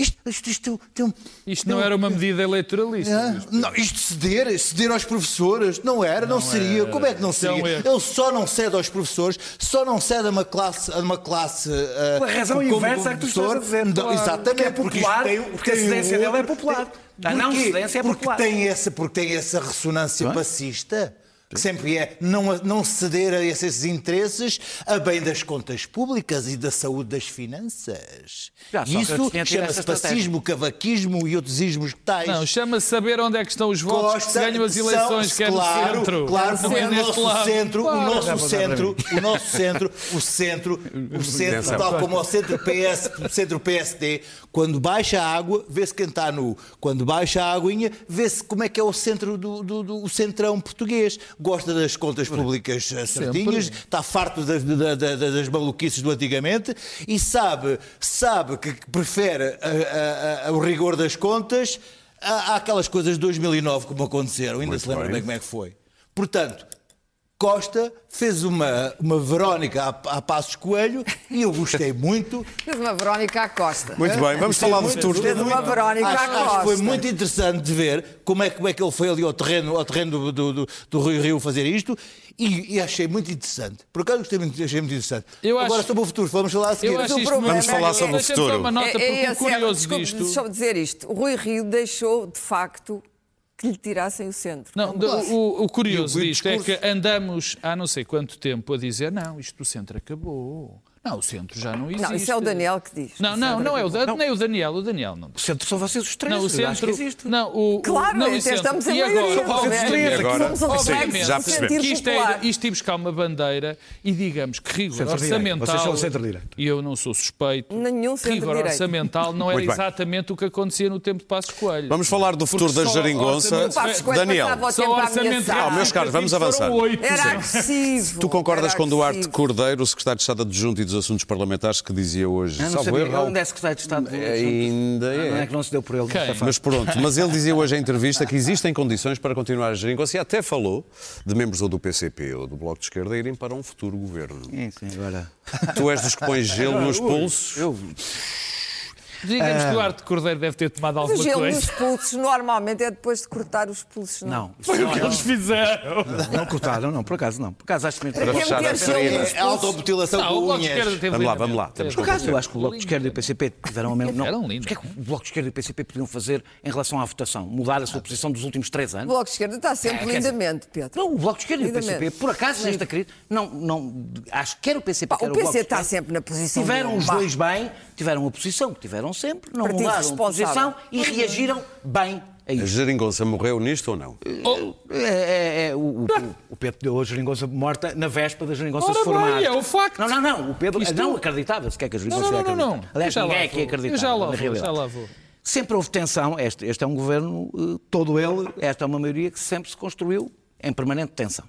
Isto, isto, isto tem um- Isto tem não um- era uma medida eleitoralista. ah, não, isto ceder, ceder aos professores, não era, não, seria. Como é que não é seria? erro. Ele só não cede aos professores, só não cede a uma classe. A uma classe ah, Pela razão como inversa é que tu estás a professor. dizer. Não, Claro. Exatamente. Porque é popular, isto tem- porque a cedência dele é popular. tem- A não cedência é porque popular. Tem essa, porque tem essa ressonância Não é? passista. Que sempre é não, não ceder a esses interesses a bem das contas públicas e da saúde das finanças. Já, Isso chama-se fascismo, cavaquismo e outros ismos tais. Não, chama-se saber onde é que estão os votos que se ganham as eleições, são- que é no claro, centro. Claro, não é o neste nosso lado. centro, o Claro. nosso centro, o nosso centro, o centro, o centro, tal como o centro PS, o centro PSD, quando baixa a água, vê-se quem está nu. Quando baixa a aguinha, vê-se como é que é o centro do, do- do- o centrão português. Gosta das contas públicas eh, certinhas, está farto das, da- da- da- das maluquices do antigamente e sabe, sabe que prefere a- a- a- o rigor das contas aquelas coisas de 2009 como aconteceram, ainda Muito se lembra bem. bem como é que foi. Portanto, Costa fez uma, uma Verónica a, a Passos Coelho e eu gostei muito. Fez uma Verónica à Costa. Muito bem, vamos Gostei falar do futuro. gostei Fez uma. Verónica acho, à acho que foi Costa. muito interessante de ver como é, que- como é que ele foi ali ao terreno, ao terreno do, do, do, do Rio Rio fazer isto e, e achei muito interessante. Por acaso gostei muito, achei muito interessante. Eu Agora acho- sobre o futuro, vamos falar a seguir. Eu acho o isto problema Vamos é falar que- sobre o futuro. uma nota, porque É- é assim, curioso desculpe, disto... Deixa-me dizer isto. O Rui Rio deixou, de facto, que lhe tirassem o centro. Não, o, o curioso disto é discurso? que andamos há não sei quanto tempo a dizer não, isto do centro acabou. Não, o centro já não existe. Não, isso é o Daniel que diz. Não, não, não é o, Dan- nem o Daniel, o Daniel não. O centro são vocês os três. Não, o eu que centro. existe. Não, o, o- Claro, não, o até centro. estamos em E maioria, não é? obviamente, agora, reflexo já do percebemos. isto é isto ir buscar uma bandeira e digamos que rigor orçamental. Vocês são centro-direita. E eu não sou suspeito. Nenhum rigor centro-direita. orçamental não era [LAUGHS] Muito bem. exatamente o que acontecia no tempo de Passos Coelho. Vamos falar do futuro da geringonça. Daniel, o Só. Ah, meus caros, vamos avançar. Era agressivo. tu concordas era com Duarte. Cordeiro, o secretário de Estado adjunto e dos Assuntos Parlamentares, que dizia hoje. Eu não salvo sabia. erro, ao- Onde é secretário de Estado? do- Ainda Ah, Não é é. que não se deu por ele. Mas pronto, mas ele dizia hoje em entrevista que existem condições para continuar a geringonça e até falou de membros ou do PCP ou do Bloco de Esquerda irem para um futuro governo. Sim, sim, agora. Tu és dos que pões gelo [LAUGHS] nos pulsos. Eu, Digamos que Duarte Cordeiro deve ter tomado Mas o alguma gelo coisa. pulsos normalmente é depois de cortar os pulsos, não? não. Foi o que eles fizeram. Não cortaram, não, por acaso não. Por acaso acho que Para Para fechar a ferida. É pulsos. automutilação Não, o com Bloco de Esquerda unhas. teve Vamos lá, vamos lá, temos Por acaso, eu acho que o Bloco de Esquerda e o PCP tiveram a mesma. Eram Não, lindos. o que é que o Bloco de Esquerda e o PCP podiam fazer em relação à votação? Mudar a sua posição dos últimos três O anos? Bloco de Esquerda está sempre É, quer dizer, lindamente, Pedro. Não, o Bloco de Esquerda e o. PCP, por acaso, nesta crise, não, não, acho que quer o PCP, Pá, quer o o Bloco PC de está Esquerda, sempre na posição Tiveram os dois bem, tiveram a posição que tiveram sempre, não Partido mudaram a responsável. posição e reagiram bem a A isso. geringonça morreu nisto ou não? É, é, é, o, o, o Pedro deu a geringonça morta na véspera da geringonça Ora se formar. bem, é o facto. Não, não, não. O Pedro Isto- não acreditava sequer que a Não, geringonça não, ia não, não. acreditar. Aliás, ninguém é que acreditava, Eu já lá na vou, já lá vou. Sempre houve tensão. Este, este é um governo, eh, todo ele, esta é uma maioria que sempre se construiu em permanente tensão.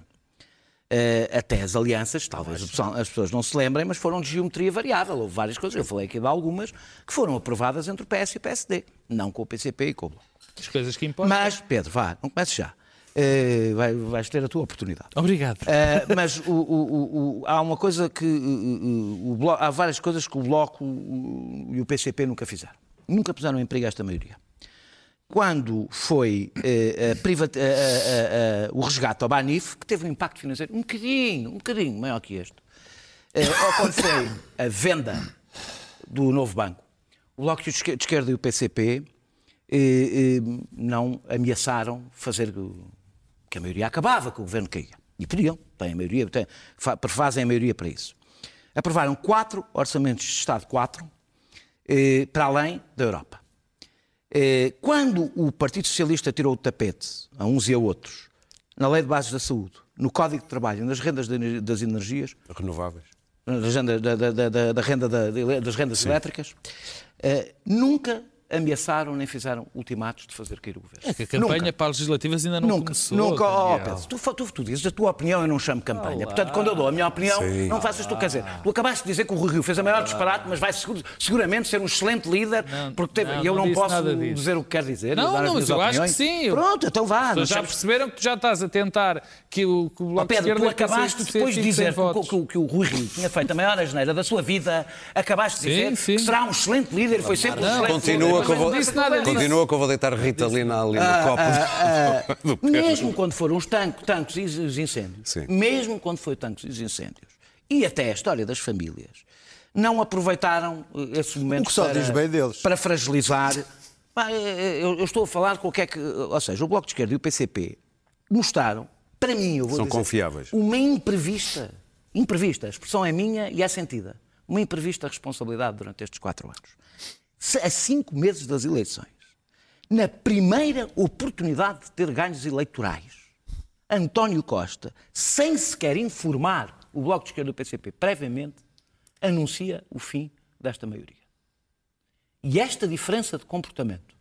Eh, até as alianças, talvez as pessoas não se lembrem, mas foram de geometria variável. Houve várias coisas, eu falei aqui de algumas, que foram aprovadas entre o PS e o PSD, não com o PCP e com o Bloco. As coisas que importam. Mas, Pedro, vá, não comece já. Eh, vai- vais ter a tua oportunidade. Obrigado. Eh, mas o- o- o- há uma coisa que. Bloco- há várias coisas que o Bloco e o PCP nunca fizeram. Nunca puseram em perigo esta maioria. Quando foi eh, a o resgate ao Banif, que teve um impacto financeiro um bocadinho, um bocadinho maior que este, eh, ou quando foi a venda do novo banco, o Bloco de Esquer- de Esquerda e o PCP eh, eh, não ameaçaram fazer que a maioria acabava, que o governo caía. E podiam, têm a maioria, têm, fa- fazem a maioria para isso. Aprovaram quatro orçamentos de Estado, quatro, para além da Europa. Eh, Quando o Partido Socialista tirou o tapete a uns e a outros, na Lei de Bases da Saúde, no Código de Trabalho, nas rendas das energias, Renováveis. da, da- da- da- da- da renda das rendas elétricas, eh, nunca ameaçaram nem fizeram ultimatos de fazer cair o governo. É que a campanha Nunca. para as legislativas ainda não Nunca, começou. nunca, oh. Pedro, tu, tu, tu dizes a tua opinião, eu não chamo campanha. Portanto, quando eu dou a minha opinião, Sim. não faças tu. Quer dizer, tu acabaste de dizer que o Rui Rio fez a maior disparate, mas vai seguro- seguramente ser um excelente líder, Não, porque teve, não, e eu não não posso nada disso. dizer o que quer dizer. Não, não, mas eu acho que opiniões. sim. Pronto, então vá. Já chames- perceberam que tu já estás a tentar que o, que o Ó Bloco de Pedro, Esquerda tu acabaste depois de dizer que, que que o Rui Rio tinha feito a maior asneira da sua vida, acabaste de Sim, dizer sim. que será um excelente líder, foi sempre um excelente Continua líder. Que eu vou, não disse nada disso. continua que eu vou deitar Ritalina ali no Ah, copo [LAUGHS] do Pedro. Mesmo quando foram os tanques, tanques e os incêndios, Sim. mesmo quando foi tanques e os incêndios, e até a história das famílias, não aproveitaram eh, esse momento para, diz bem deles. para fragilizar. Pá, eh, Eu, eu estou a falar com o que é que. Ou seja, o Bloco de Esquerda e o PCP mostraram para mim, eu vou São dizer, confiáveis. Uma imprevista, imprevista, a expressão é minha e é sentida, uma imprevista responsabilidade durante estes quatro anos. A cinco meses das eleições, na primeira oportunidade de ter ganhos eleitorais, António Costa, sem sequer informar o Bloco de Esquerda do PCP previamente, anuncia o fim desta maioria. E esta diferença de comportamento,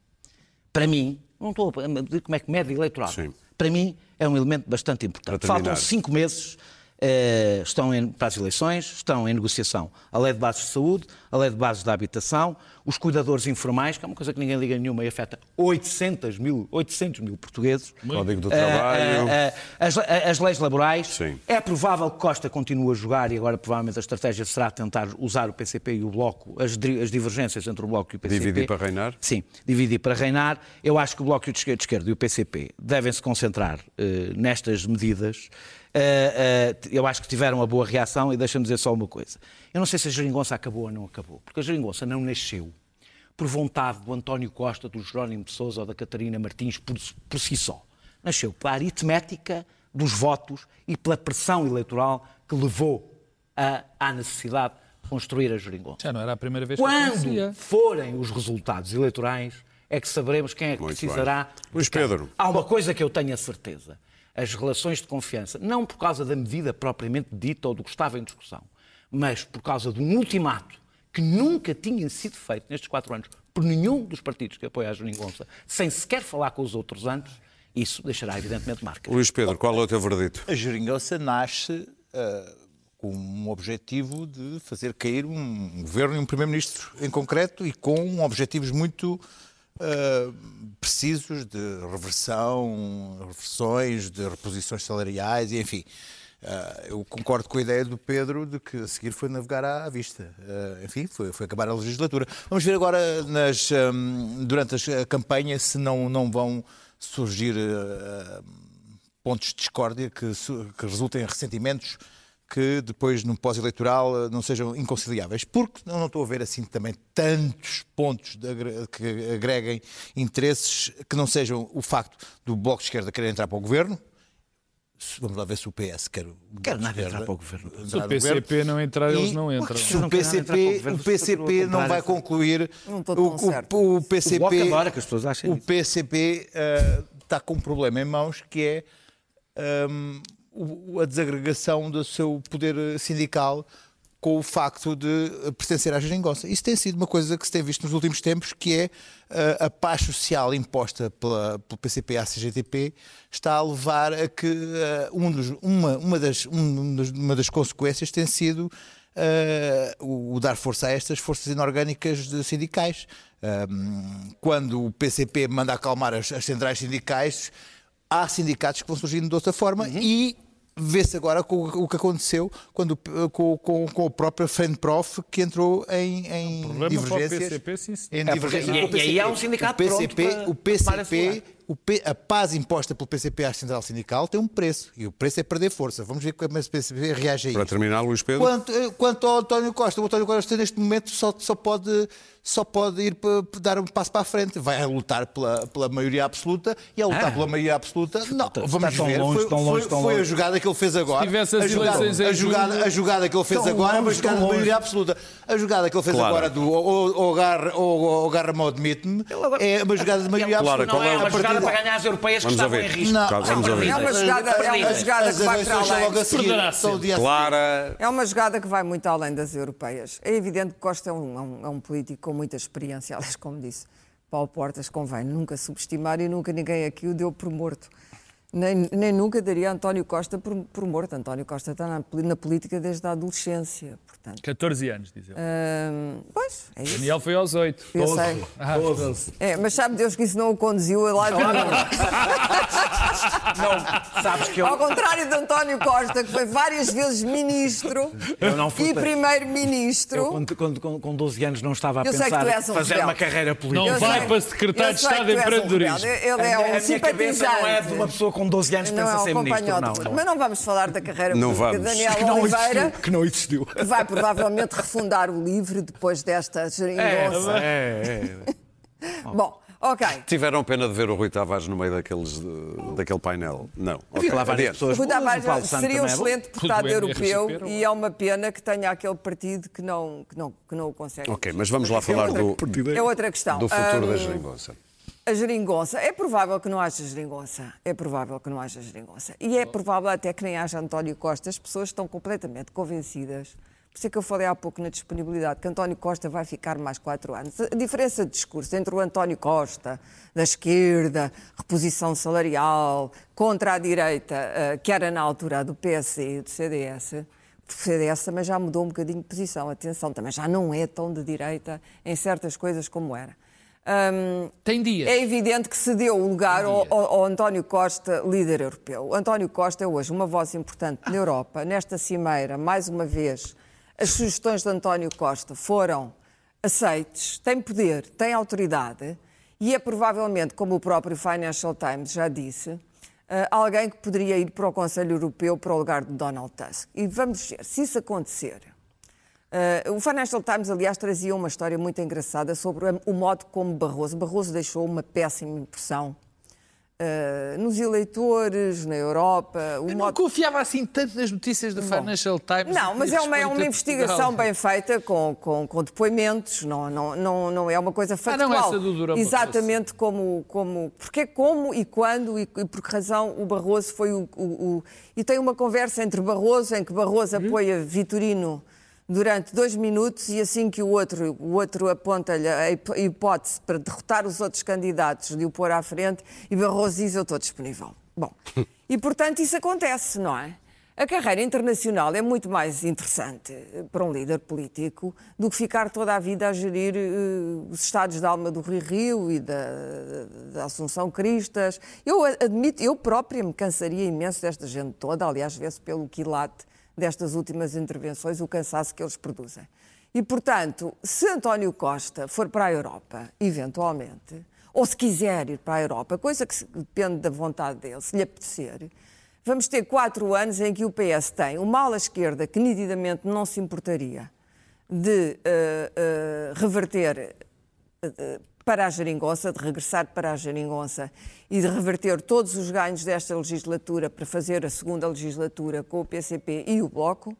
para mim, não estou a dizer como é que mede eleitoral, Sim. para mim é um elemento bastante importante. Faltam cinco meses, eh, estão em, para as eleições, estão em negociação a lei de bases de saúde, a lei de bases da habitação, os cuidadores informais, que é uma coisa que ninguém liga nenhuma e afeta 800 mil, 800 mil portugueses. Código do Eh, Trabalho. eh, eh, as, as leis laborais. Sim. É provável que Costa continue a jogar e agora provavelmente a estratégia será tentar usar o PCP e o Bloco, as, as divergências entre o Bloco e o PCP. Dividir para reinar? Sim, dividir para reinar. Eu acho que o Bloco de Esquerda, e o PCP devem se concentrar nestas medidas. Eh, eh, eu acho que tiveram uma boa reação e deixa-me dizer só uma coisa. Eu não sei se a geringonça acabou ou não acabou, porque a geringonça não nasceu por vontade do António Costa, do Jerónimo de Sousa ou da Catarina Martins por, por si só. Nasceu pela aritmética dos votos e pela pressão eleitoral que levou a- à necessidade de construir a geringonça. Já não era a primeira vez que acontecia. Quando forem os resultados eleitorais, é que saberemos quem é que Muito precisará. bem. Luís. Pedro. Há uma coisa que eu tenho a certeza: as relações de confiança, não por causa da medida propriamente dita ou do que estava em discussão, mas por causa de um ultimato que nunca tinha sido feito nestes quatro anos por nenhum dos partidos que apoiam a Geringonça, sem sequer falar com os outros antes, isso deixará evidentemente marcas. Luís Pedro, qual é o teu verdito? A geringonça nasce ah, com um objetivo de fazer cair um governo e um primeiro-ministro em concreto e com objetivos muito ah, precisos de reversão, reversões, de reposições salariais e enfim. Ah, eu concordo com a ideia do Pedro de que a seguir foi navegar à, vista. Ah, enfim, foi, foi acabar a legislatura. Vamos ver agora nas, ahm, durante a campanha se não, não vão surgir ah, pontos de discórdia que, que resultem em ressentimentos que depois, no pós-eleitoral, eh, não sejam inconciliáveis. Porque não estou a ver assim também tantos pontos de que agreguem interesses que não sejam o facto do Bloco de Esquerda querer entrar para o governo. Vamos lá ver se o PS quer. o de nada Esquerda entrar para o governo. Se o PCP não entrar, eles não entram. Se o o PCP, o PCP não vai concluir. Não estou o, tão certa. o, o O PCP. Adora que as pessoas achem O. PCP eh, está com um problema em mãos que é hum, a desagregação do seu poder sindical com o facto de pertencer à geringonça. Isso tem sido uma coisa que se tem visto nos últimos tempos, que é eh, a paz social imposta pela, pelo PCP à CGTP está a levar a que eh, um dos- uma, uma, das, um uma das consequências tem sido eh, o, o dar força a estas forças inorgânicas sindicais. Um, quando o PCP manda acalmar as, as centrais sindicais, há sindicatos que vão surgindo de outra forma e vê-se agora com o, o que aconteceu quando, com, com, com a própria Frente Prof que entrou em, em o divergências. PCP, sim, em É, porque- e- o e aí há um sindicato o PCP, pronto para o PCP o a paz imposta pelo PCP à central sindical tem um preço e o preço é perder força. Vamos ver como esse PCP reage a Para isto. terminar, Luís Pedro. Quanto, eh, quanto ao António Costa, o António Costa neste momento só, só, pode, só pode ir para, para dar um passo para a frente. Vai lutar pela, pela maioria absoluta e a lutar Ah. pela maioria absoluta, não, vamos está tão ver. longe, foi tão longe, foi- tão foi a jogada que ele fez agora. Se tivesse as a jogada, a jogada, a jogada que ele fez agora é uma jogada de maioria absoluta. A jogada que ele fez Claro. agora do ou, ou, ou, ou ou admite-me é uma jogada de [LAUGHS] maioria Claro, absoluta. É qual uma A partir jogada para ganhar as europeias que Vamos estavam em risco. Não, Vamos Estavam ouvir. É uma jogada, é uma jogada que vai para além. Clara. É uma jogada que vai muito além das europeias. É evidente que Costa é um, é um- é um político com muita experiência, [LAUGHS] aliás, como disse Paulo Portas, convém nunca subestimar e nunca ninguém aqui o deu por morto. Nem, nem nunca daria António Costa por, por morto. António Costa está na, na política desde a adolescência, portanto. 14 anos, diz ele. hum, pois, é isso. Daniel foi aos 8. Eu sei. Ah, É, mas sabe Deus que isso não o conduziu a lado nenhum. [LAUGHS] Não, sabes que eu. Ao contrário de António Costa, que foi várias vezes ministro Eu não fui e primeiro-ministro. Eu, com, com, com, com 12 anos, não estava a Eu sei que pensar tu és um fazer rebelde. uma carreira política. Não Eu vai sei- para secretário de Estado que em tu és um empreendedorismo. Ele A é minha- um a minha cabeça não é de uma simpatizante. pessoa com 12 anos pensa é ser um ministro. Não, não. Mas não vamos falar da carreira Não política de vamos. Daniel Que não Oliveira, existiu. Que não existiu. que vai provavelmente refundar o LIVRE depois desta É, geringonça. é, é. Bom, Ok. Tiveram pena de ver o Rui Tavares no meio daqueles, daquele painel? Não. Havia Ok, lá várias pessoas Rui Tavares seria um é excelente deputado europeu e é uma pena que tenha aquele partido que não, que não, que não o consegue. Ok, mas vamos lá falar do, É outra questão. do futuro da Ahm, geringonça. A geringonça. É provável que não haja geringonça. É provável que não haja geringonça. E é provável até que nem haja António Costa. As pessoas estão completamente convencidas. Por isso é que eu falei há pouco na disponibilidade, que António Costa vai ficar mais quatro anos. A diferença de discurso entre o António Costa, da esquerda, reposição salarial, contra a direita, eh, que era na altura do PSD e do CDS, o CDS também já mudou um bocadinho de posição. Atenção, também já não é tão de direita em certas coisas como era. Hum, Tem dias. é evidente que se deu o lugar ao, ao- António Costa, líder europeu. O António Costa é hoje uma voz importante na Europa. Nesta cimeira, mais uma vez, as sugestões de António Costa foram aceites, tem poder, tem autoridade e é provavelmente, como o próprio Financial Times já disse, eh, alguém que poderia ir para o Conselho Europeu para o lugar de Donald Tusk. E vamos ver, se isso acontecer, Uh, o Financial Times, aliás, trazia uma história muito engraçada sobre o modo como Barroso. Barroso deixou uma péssima impressão uh, nos eleitores, na Europa. O Eu não modo... confiava assim tanto nas notícias do Financial Times. Não, mas é uma, é uma investigação bem feita, com, com, com depoimentos, não, não, não, não é uma coisa factual. não, essa do Durão Exatamente como, como. Porque como e quando e, e por que razão o Barroso foi o, o- o- E tem uma conversa entre Barroso, em que Barroso Uhum. apoia Vitorino durante dois minutos e assim que o outro, o outro aponta-lhe a hip- a hipótese para derrotar os outros candidatos, de o pôr à frente, e Barroso diz: Eu estou disponível. Bom, [LAUGHS] e portanto isso acontece, não é? A carreira internacional é muito mais interessante para um líder político do que ficar toda a vida a gerir eh, os estados de alma do Rio Rio e da, da Assunção Cristas. Eu admito, eu própria me cansaria imenso desta gente toda, aliás, vê-se pelo quilate destas últimas intervenções o cansaço que eles produzem. E, portanto, se António Costa for para a Europa, eventualmente, ou se quiser ir para a Europa, coisa que depende da vontade dele, se lhe apetecer, vamos ter quatro anos em que o PS tem uma ala esquerda que nitidamente não se importaria de eh, eh, reverter eh, para a geringonça, de regressar para a geringonça e de reverter todos os ganhos desta legislatura para fazer a segunda legislatura com o PCP e o Bloco.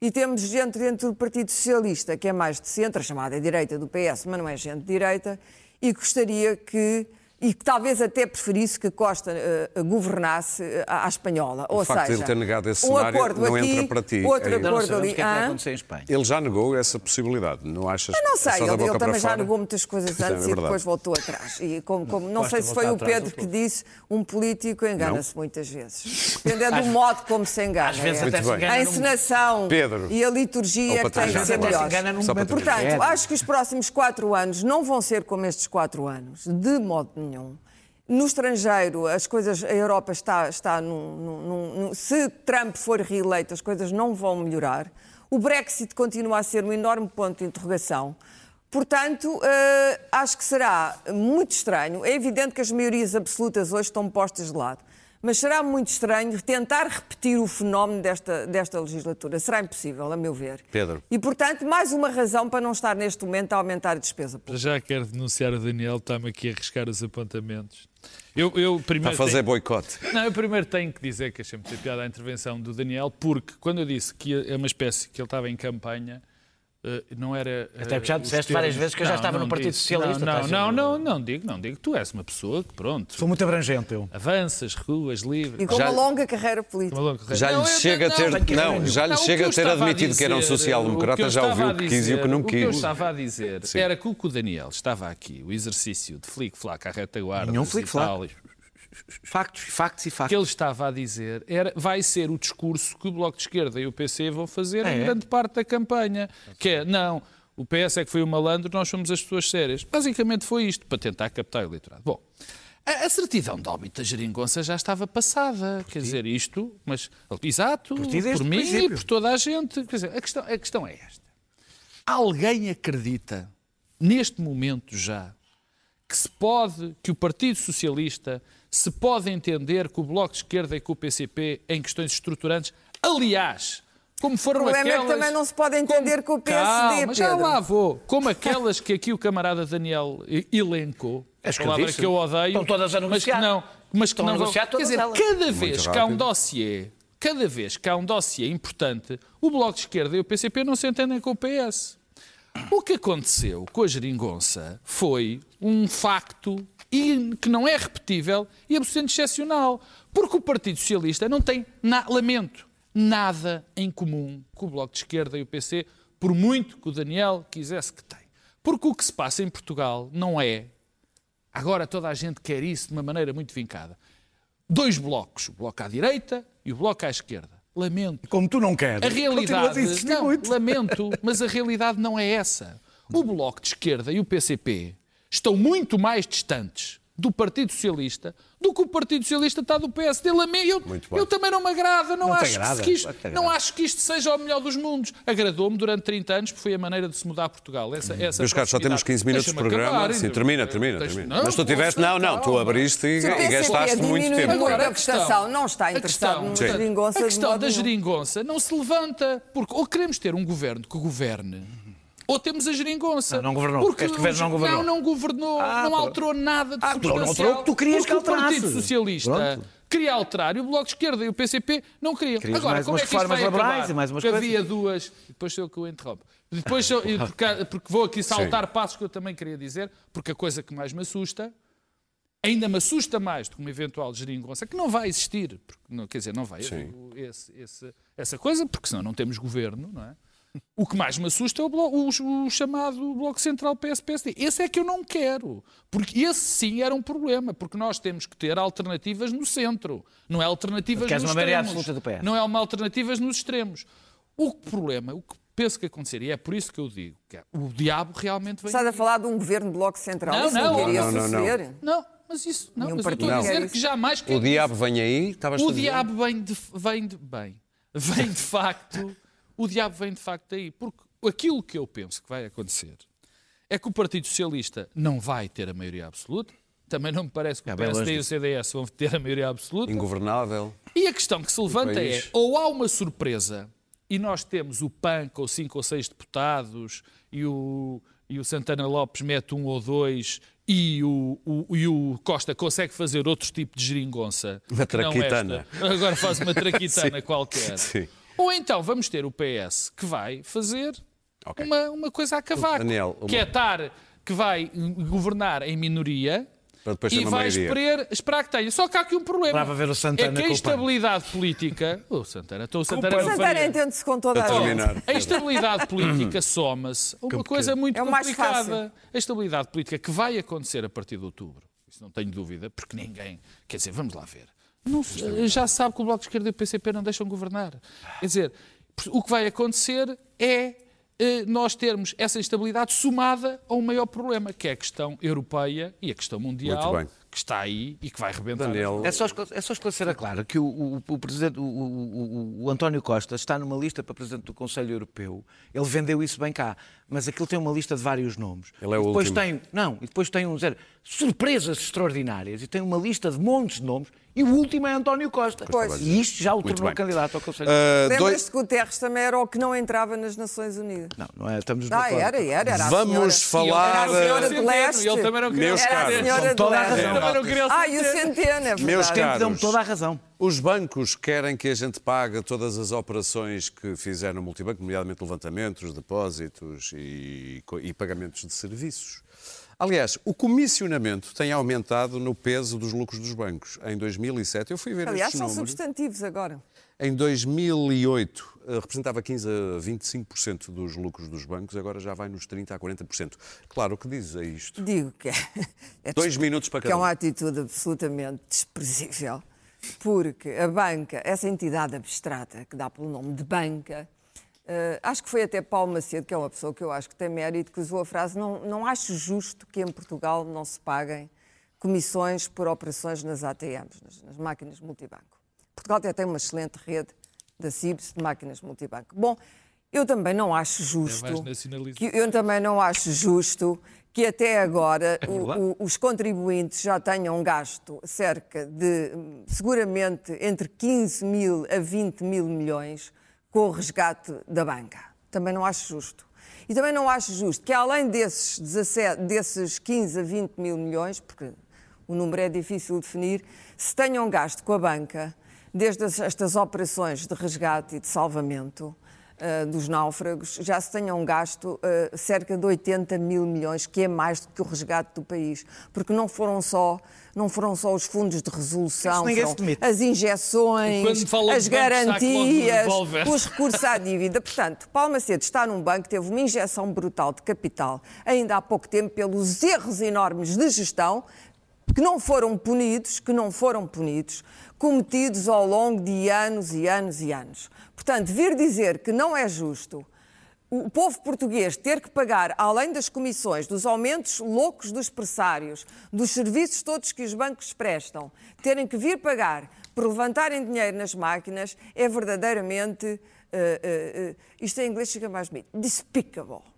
E temos gente dentro do Partido Socialista que é mais de centro, chamada direita do PS, mas não é gente de direita, e gostaria que, e que talvez até preferisse que Costa eh, governasse eh, à, espanhola. Ou facto de seja, ele ter negado esse um acordo não aqui, entra para ti outro não acordo ali. o que é que vai Hã? acontecer em Espanha. Ele já negou essa possibilidade, não achas? Eu não É sei, da ele, ele também já fora? negou muitas coisas [LAUGHS] É antes e verdade. depois voltou atrás. E como, como- não sei se foi o Pedro que disse, um político engana-se muitas vezes. [LAUGHS] Dependendo do modo como se engana. Às vezes é. até se engana A encenação Pedro. e a liturgia é que tem que trás. ser de Portanto, acho que os próximos quatro anos não vão ser como estes quatro anos, de modo nenhum. No estrangeiro, as coisas, a Europa está, está num, num- num- Se Trump for reeleito, as coisas não vão melhorar. O Brexit continua a ser um enorme ponto de interrogação. Portanto, eh, acho que será muito estranho. É evidente que as maiorias absolutas hoje estão postas de lado. Mas será muito estranho tentar repetir o fenómeno desta, desta legislatura. Será impossível, a meu ver. Pedro. E, portanto, mais uma razão para não estar neste momento a aumentar a despesa pública. Já quero denunciar o Daniel, está-me aqui a arriscar os apontamentos. Eu, eu Está primeiro a fazer tenho- boicote. Não, eu primeiro tenho que dizer que achei muito piada a intervenção do Daniel, porque quando eu disse que é uma espécie que ele estava em campanha, não era. eh, Até porque já disseste termos- várias vezes que eu já estava no Partido disse. Socialista, Não, estás não, não, não, não digo, não digo. Tu és uma pessoa que, pronto, Sou muito abrangente, eu. avanças, ruas, livres. E com Já- uma longa carreira política. Uma longa carreira. Já lhe chega a ter, não, não, já lhe chega a ter admitido que era um social-democrata, já ouviu o que quis e o que não O que eu quis. estava a dizer era que o que o Daniel estava aqui, o exercício de flic-flac à retaguarda. Nenhum e e- Factos, factos e O que factos. ele estava a dizer era, vai ser o discurso que o Bloco de Esquerda e o PC vão fazer Ah, em é? grande parte da campanha. Que é, não, o PS é que foi o malandro, nós somos as pessoas sérias. Basicamente foi isto, para tentar captar o eleitorado. Bom, a, a certidão de óbito da geringonça já estava passada. Quer dizer, isto, mas, exato, Por por, ti o mim e princípio. por toda a gente. Quer dizer, a questão, a questão é esta. Alguém acredita, neste momento já, que se pode, que o Partido Socialista se pode entender com o Bloco de Esquerda e com o PCP em questões estruturantes. Aliás, Como foram O problema é que aquelas... também não se pode entender com o PSD, Calma, já lá vou. Como aquelas que aqui o camarada Daniel elencou, a que palavra que eu odeio, Estão todas a mas que negociar. não, mas que Estão não vão... negociar Quer dizer, elas. cada vez que há um dossiê, cada vez que há um dossiê importante, o Bloco de Esquerda e o PCP não se entendem com o PS. O que aconteceu com a geringonça foi um facto in- que não é repetível e absolutamente excepcional. Porque o Partido Socialista não tem, na- lamento, nada em comum com o Bloco de Esquerda e o PC, por muito que o Daniel quisesse que tem. Porque o que se passa em Portugal não é. Agora toda a gente quer isso de uma maneira muito vincada. Dois blocos, o bloco à direita e o bloco à esquerda. Lamento. Como tu não queres. A realidade. a Não, muito. lamento, mas a realidade não é essa. O Bloco de Esquerda e o PCP estão muito mais distantes do Partido Socialista do que o Partido Socialista está do PSD. Eu, eu também não me agrada. Não, Não acho, agrada, que isto, não agrada. acho que isto seja o melhor dos mundos. Agradou-me durante 30 anos, porque foi a maneira de se mudar a Portugal. Essa, essa Meus caros, só temos 15 minutos de programa. acabar, Sim, termina, termina, termina. Não, Mas tu tiveste. Não, não, tu abriste e, e gastaste muito tempo. Agora, a questão- não está interessado numa geringonça A questão da geringonça não se levanta, porque ou queremos ter um governo que governe, ou temos a geringonça. Não, não governou. Porque Este governo não governou. Não, não governou, Ah, não pronto. alterou nada de Ah, substancial. não alterou o que tu querias que alterasse. o Partido Socialista Pronto. queria alterar e o Bloco de Esquerda e o PCP não queriam. Querias Agora, mais como é que isto vai acabar? e mais umas Porque coisas. havia duas... Depois sou eu que o interrompo. Depois, sou- porque, porque vou aqui saltar passos que eu também queria dizer, porque a coisa que mais me assusta ainda me assusta mais do que uma eventual geringonça, que não vai existir. Porque, não, quer dizer, não vai esse- esse- essa coisa, porque senão não temos governo, não é? O que mais me assusta é o, blo- o- o chamado Bloco Central PS-PSD. Esse é que eu não quero. Porque esse sim era um problema. Porque nós temos que ter alternativas no centro. Não é alternativas Queres nos uma maioria extremos. absoluta do PS. Não é uma alternativas nos extremos. O problema, o que penso que acontecer, e é por isso que eu digo, que é, o diabo realmente vem... Estás a falar de um governo de bloco central. Não, não, queria não, não, não. suceder. Não, mas isso... Não, Nenhum mas eu estou a dizer isso. que jamais... O quer diabo vem aí, estavas o diabo vem de, vem de bem, vem de facto, [LAUGHS] o diabo vem de facto daí, porque aquilo que eu penso que vai acontecer é que o Partido Socialista não vai ter a maioria absoluta, também não me parece que o É bem PSD e o CDS vão ter a maioria absoluta. Ingovernável. E a questão que se levanta é, ou há uma surpresa e nós temos o PAN com cinco ou seis deputados e o, e o Santana Lopes mete um ou dois e o, o- e o Costa consegue fazer outro tipo de geringonça. Uma traquitana. Agora faz uma [LAUGHS] traquitana qualquer. sim. Ou então vamos ter o PS que vai fazer Ok. uma, uma coisa a cavaco. Daniel, uma- Que é estar, que vai governar em minoria Para depois ter e vai esperar, esperar que tenha. Só que há aqui um problema. Vai ver o Santana é que a instabilidade política. [LAUGHS] O Santana, então o Santana O Santana entende-se com toda a gente. terminar. A instabilidade política soma-se a uma coisa muito É complicada. A instabilidade política que vai acontecer a partir de outubro, isso não tenho dúvida, porque ninguém. Quer dizer, vamos lá ver. Não já se sabe que o Bloco de Esquerda e o PCP não deixam governar. Quer dizer, o que vai acontecer é eh, nós termos essa instabilidade somada a um maior problema, que é a questão europeia e a questão mundial, que está aí e que vai rebentar. Daniel, É só, é só esclarecer a clara que o, o, o presidente, o- o António Costa está numa lista para presidente do Conselho Europeu. Ele vendeu isso bem cá, mas aquilo tem uma lista de vários nomes. Ele é o e depois último. tem, não, e depois tem um zero, surpresas extraordinárias e tem uma lista de montes de nomes. E o último é António Costa. Pois. E isto já o Muito tornou bem. candidato ao Conselho ah, Europeu. dois- Lembras-te que o Guterres também era o que não entrava nas Nações Unidas. Não, não é, estamos Ah, no era, era. era a Vamos senhora. falar- Era a senhora de Centeno, leste. Ele também não queria Meus Era a caros. senhora a leste. razão. Também não queria o Ah, e o Centeno. É verdade. Meus caros. dão-me toda a razão. Os bancos querem que a gente pague todas as operações que fizer no multibanco, nomeadamente levantamentos, depósitos e, e pagamentos de serviços. Aliás, o comissionamento tem aumentado no peso dos lucros dos bancos. Em 2007, eu fui ver Aliás, estes são números. substantivos agora. Em 2008, eh, representava 15 a 25% dos lucros dos bancos, agora já vai nos 30 a 40%. Claro, o que diz a isto? Digo que é, é Dois minutos para que é cada um. uma atitude absolutamente desprezível, porque a banca, essa entidade abstrata que dá pelo nome de banca, eh, acho que foi até Paulo Macedo, que é uma pessoa que eu acho que tem mérito, que usou a frase: não, não acho justo que em Portugal não se paguem comissões por operações nas ATMs, nas, nas máquinas multibanco. Portugal até tem uma excelente rede da CIBS de máquinas multibanco. Bom, eu também não acho justo. nacionalista. que eu também não acho justo que até agora [LAUGHS] É o- o- os contribuintes já tenham gasto cerca de, seguramente, entre 15 mil a 20 mil milhões com o resgate da banca. Também não acho justo. E também não acho justo que, além desses, 17, desses 15 a 20 mil milhões, porque o número é difícil de definir, se tenham gasto com a banca, desde as- estas operações de resgate e de salvamento ah, dos náufragos, já se tenham gasto ah, cerca de 80 mil milhões, que é mais do que o resgate do país. Porque não foram só, não foram só os fundos de resolução, as injeções, as garantias, os recursos à dívida. Portanto, Paulo Macedo está num banco, teve uma injeção brutal de capital, ainda há pouco tempo, pelos erros enormes de gestão, que não foram punidos, que não foram punidos, cometidos ao longo de anos e anos e anos. Portanto, vir dizer que não é justo o povo português ter que pagar, além das comissões, dos aumentos loucos dos pressários, dos serviços todos que os bancos prestam, terem que vir pagar por levantarem dinheiro nas máquinas, é verdadeiramente. eh, eh, eh, isto em inglês fica mais bonito. Despicable.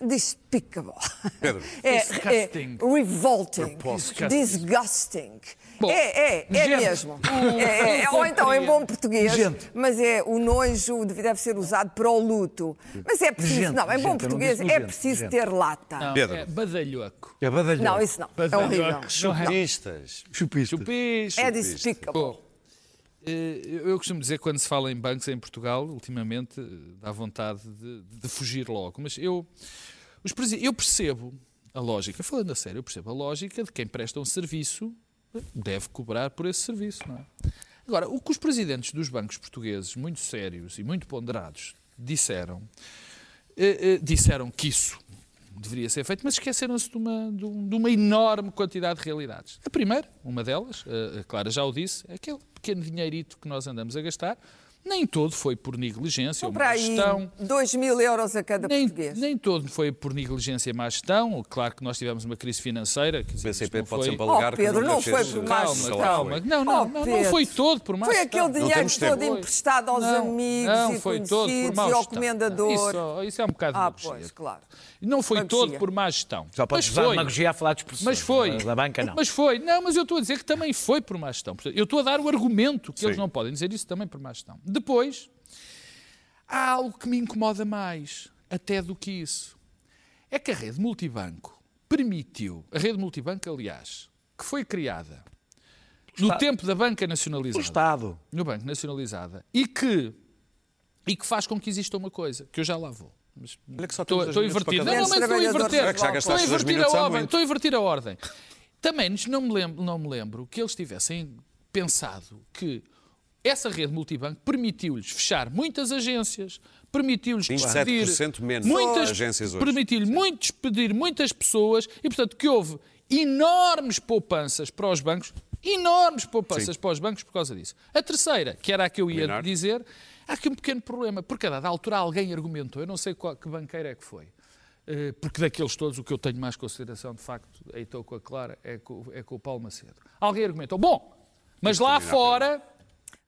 Despicable. Pedro. É, Disgusting. é revolting. Disgusting. Disgusting. Bom, é, é, é gente, mesmo. [LAUGHS] É, é, ou então em bom português, Gente. mas é o nojo deve ser usado para o luto. Mas é preciso, Gente, não, em bom português é preciso gente. ter lata. Não, Pedro. é badalhoco. É badalhão. Não, isso não. É horrível. Badalhoco. Chupistas. Chupista. Chupis. É despicable. Bom, eu costumo dizer quando se fala em bancos em Portugal, ultimamente, eh, dá vontade de, de fugir logo. Mas eu, os eu percebo a lógica, falando a sério, eu percebo a lógica de quem presta um serviço eh, deve cobrar por esse serviço. Não é? Agora, o que os presidentes dos bancos portugueses, muito sérios e muito ponderados, disseram, eh, eh, disseram que isso deveria ser feito, mas esqueceram-se de uma, de um- uma enorme quantidade de realidades. A primeira, uma delas, eh, a Clara já o disse, é aquele pequeno dinheirito que nós andamos a gastar, nem todo foi por negligência ou má aí gestão. 2 mil euros a cada Nem, português. nem todo foi por negligência e má gestão. Claro que nós tivemos uma crise financeira. quer O PCP não pode foi... sempre Oh, alegar Pedro, que não foi por má gestão. calma. Não, não, Oh, não, não foi todo por má Foi gestão. aquele dinheiro todo tempo. emprestado aos Não, amigos não, e foi todo por má e ao comendador. Isso, isso é um bocado de Ah, pois, claro. Não foi Demagogia. todo por má gestão. Mas podes usar foi. demagogia a falar de expressões. Mas foi. Da banca, não. Mas foi. Não, mas eu estou a dizer que também foi por má gestão. Eu estou a dar o argumento que eles não podem dizer isso também por má gestão. Depois, há algo que me incomoda mais, até do que isso. É que a rede multibanco permitiu, a rede multibanco, aliás, que foi criada no tempo da banca O nacionalizada Estado. no Banco Nacionalizada e que, e que faz com que exista uma coisa, que eu já lá vou. Mas Olha que só estou, estou para Não, não, mas estou a inverter. É Estou a invertir a ordem. Estou a invertir a ordem. Também não me lembro, não me lembro que eles tivessem pensado que essa rede multibanco permitiu-lhes fechar muitas agências, permitiu-lhes 27% despedir menos muitas agências hoje. permitiu-lhe muito despedir muitas pessoas e, portanto, que houve enormes poupanças para os bancos, enormes poupanças para os bancos por causa disso. A terceira, que era a que eu ia Leonardo? dizer, há aqui um pequeno problema, porque a dada altura alguém argumentou, eu não sei qual, que banqueiro é que foi, eh, porque daqueles todos o que eu tenho mais consideração, de facto, aí estou com a Clara, é com, é com o Paulo Macedo. Alguém argumentou, bom, mas lá fora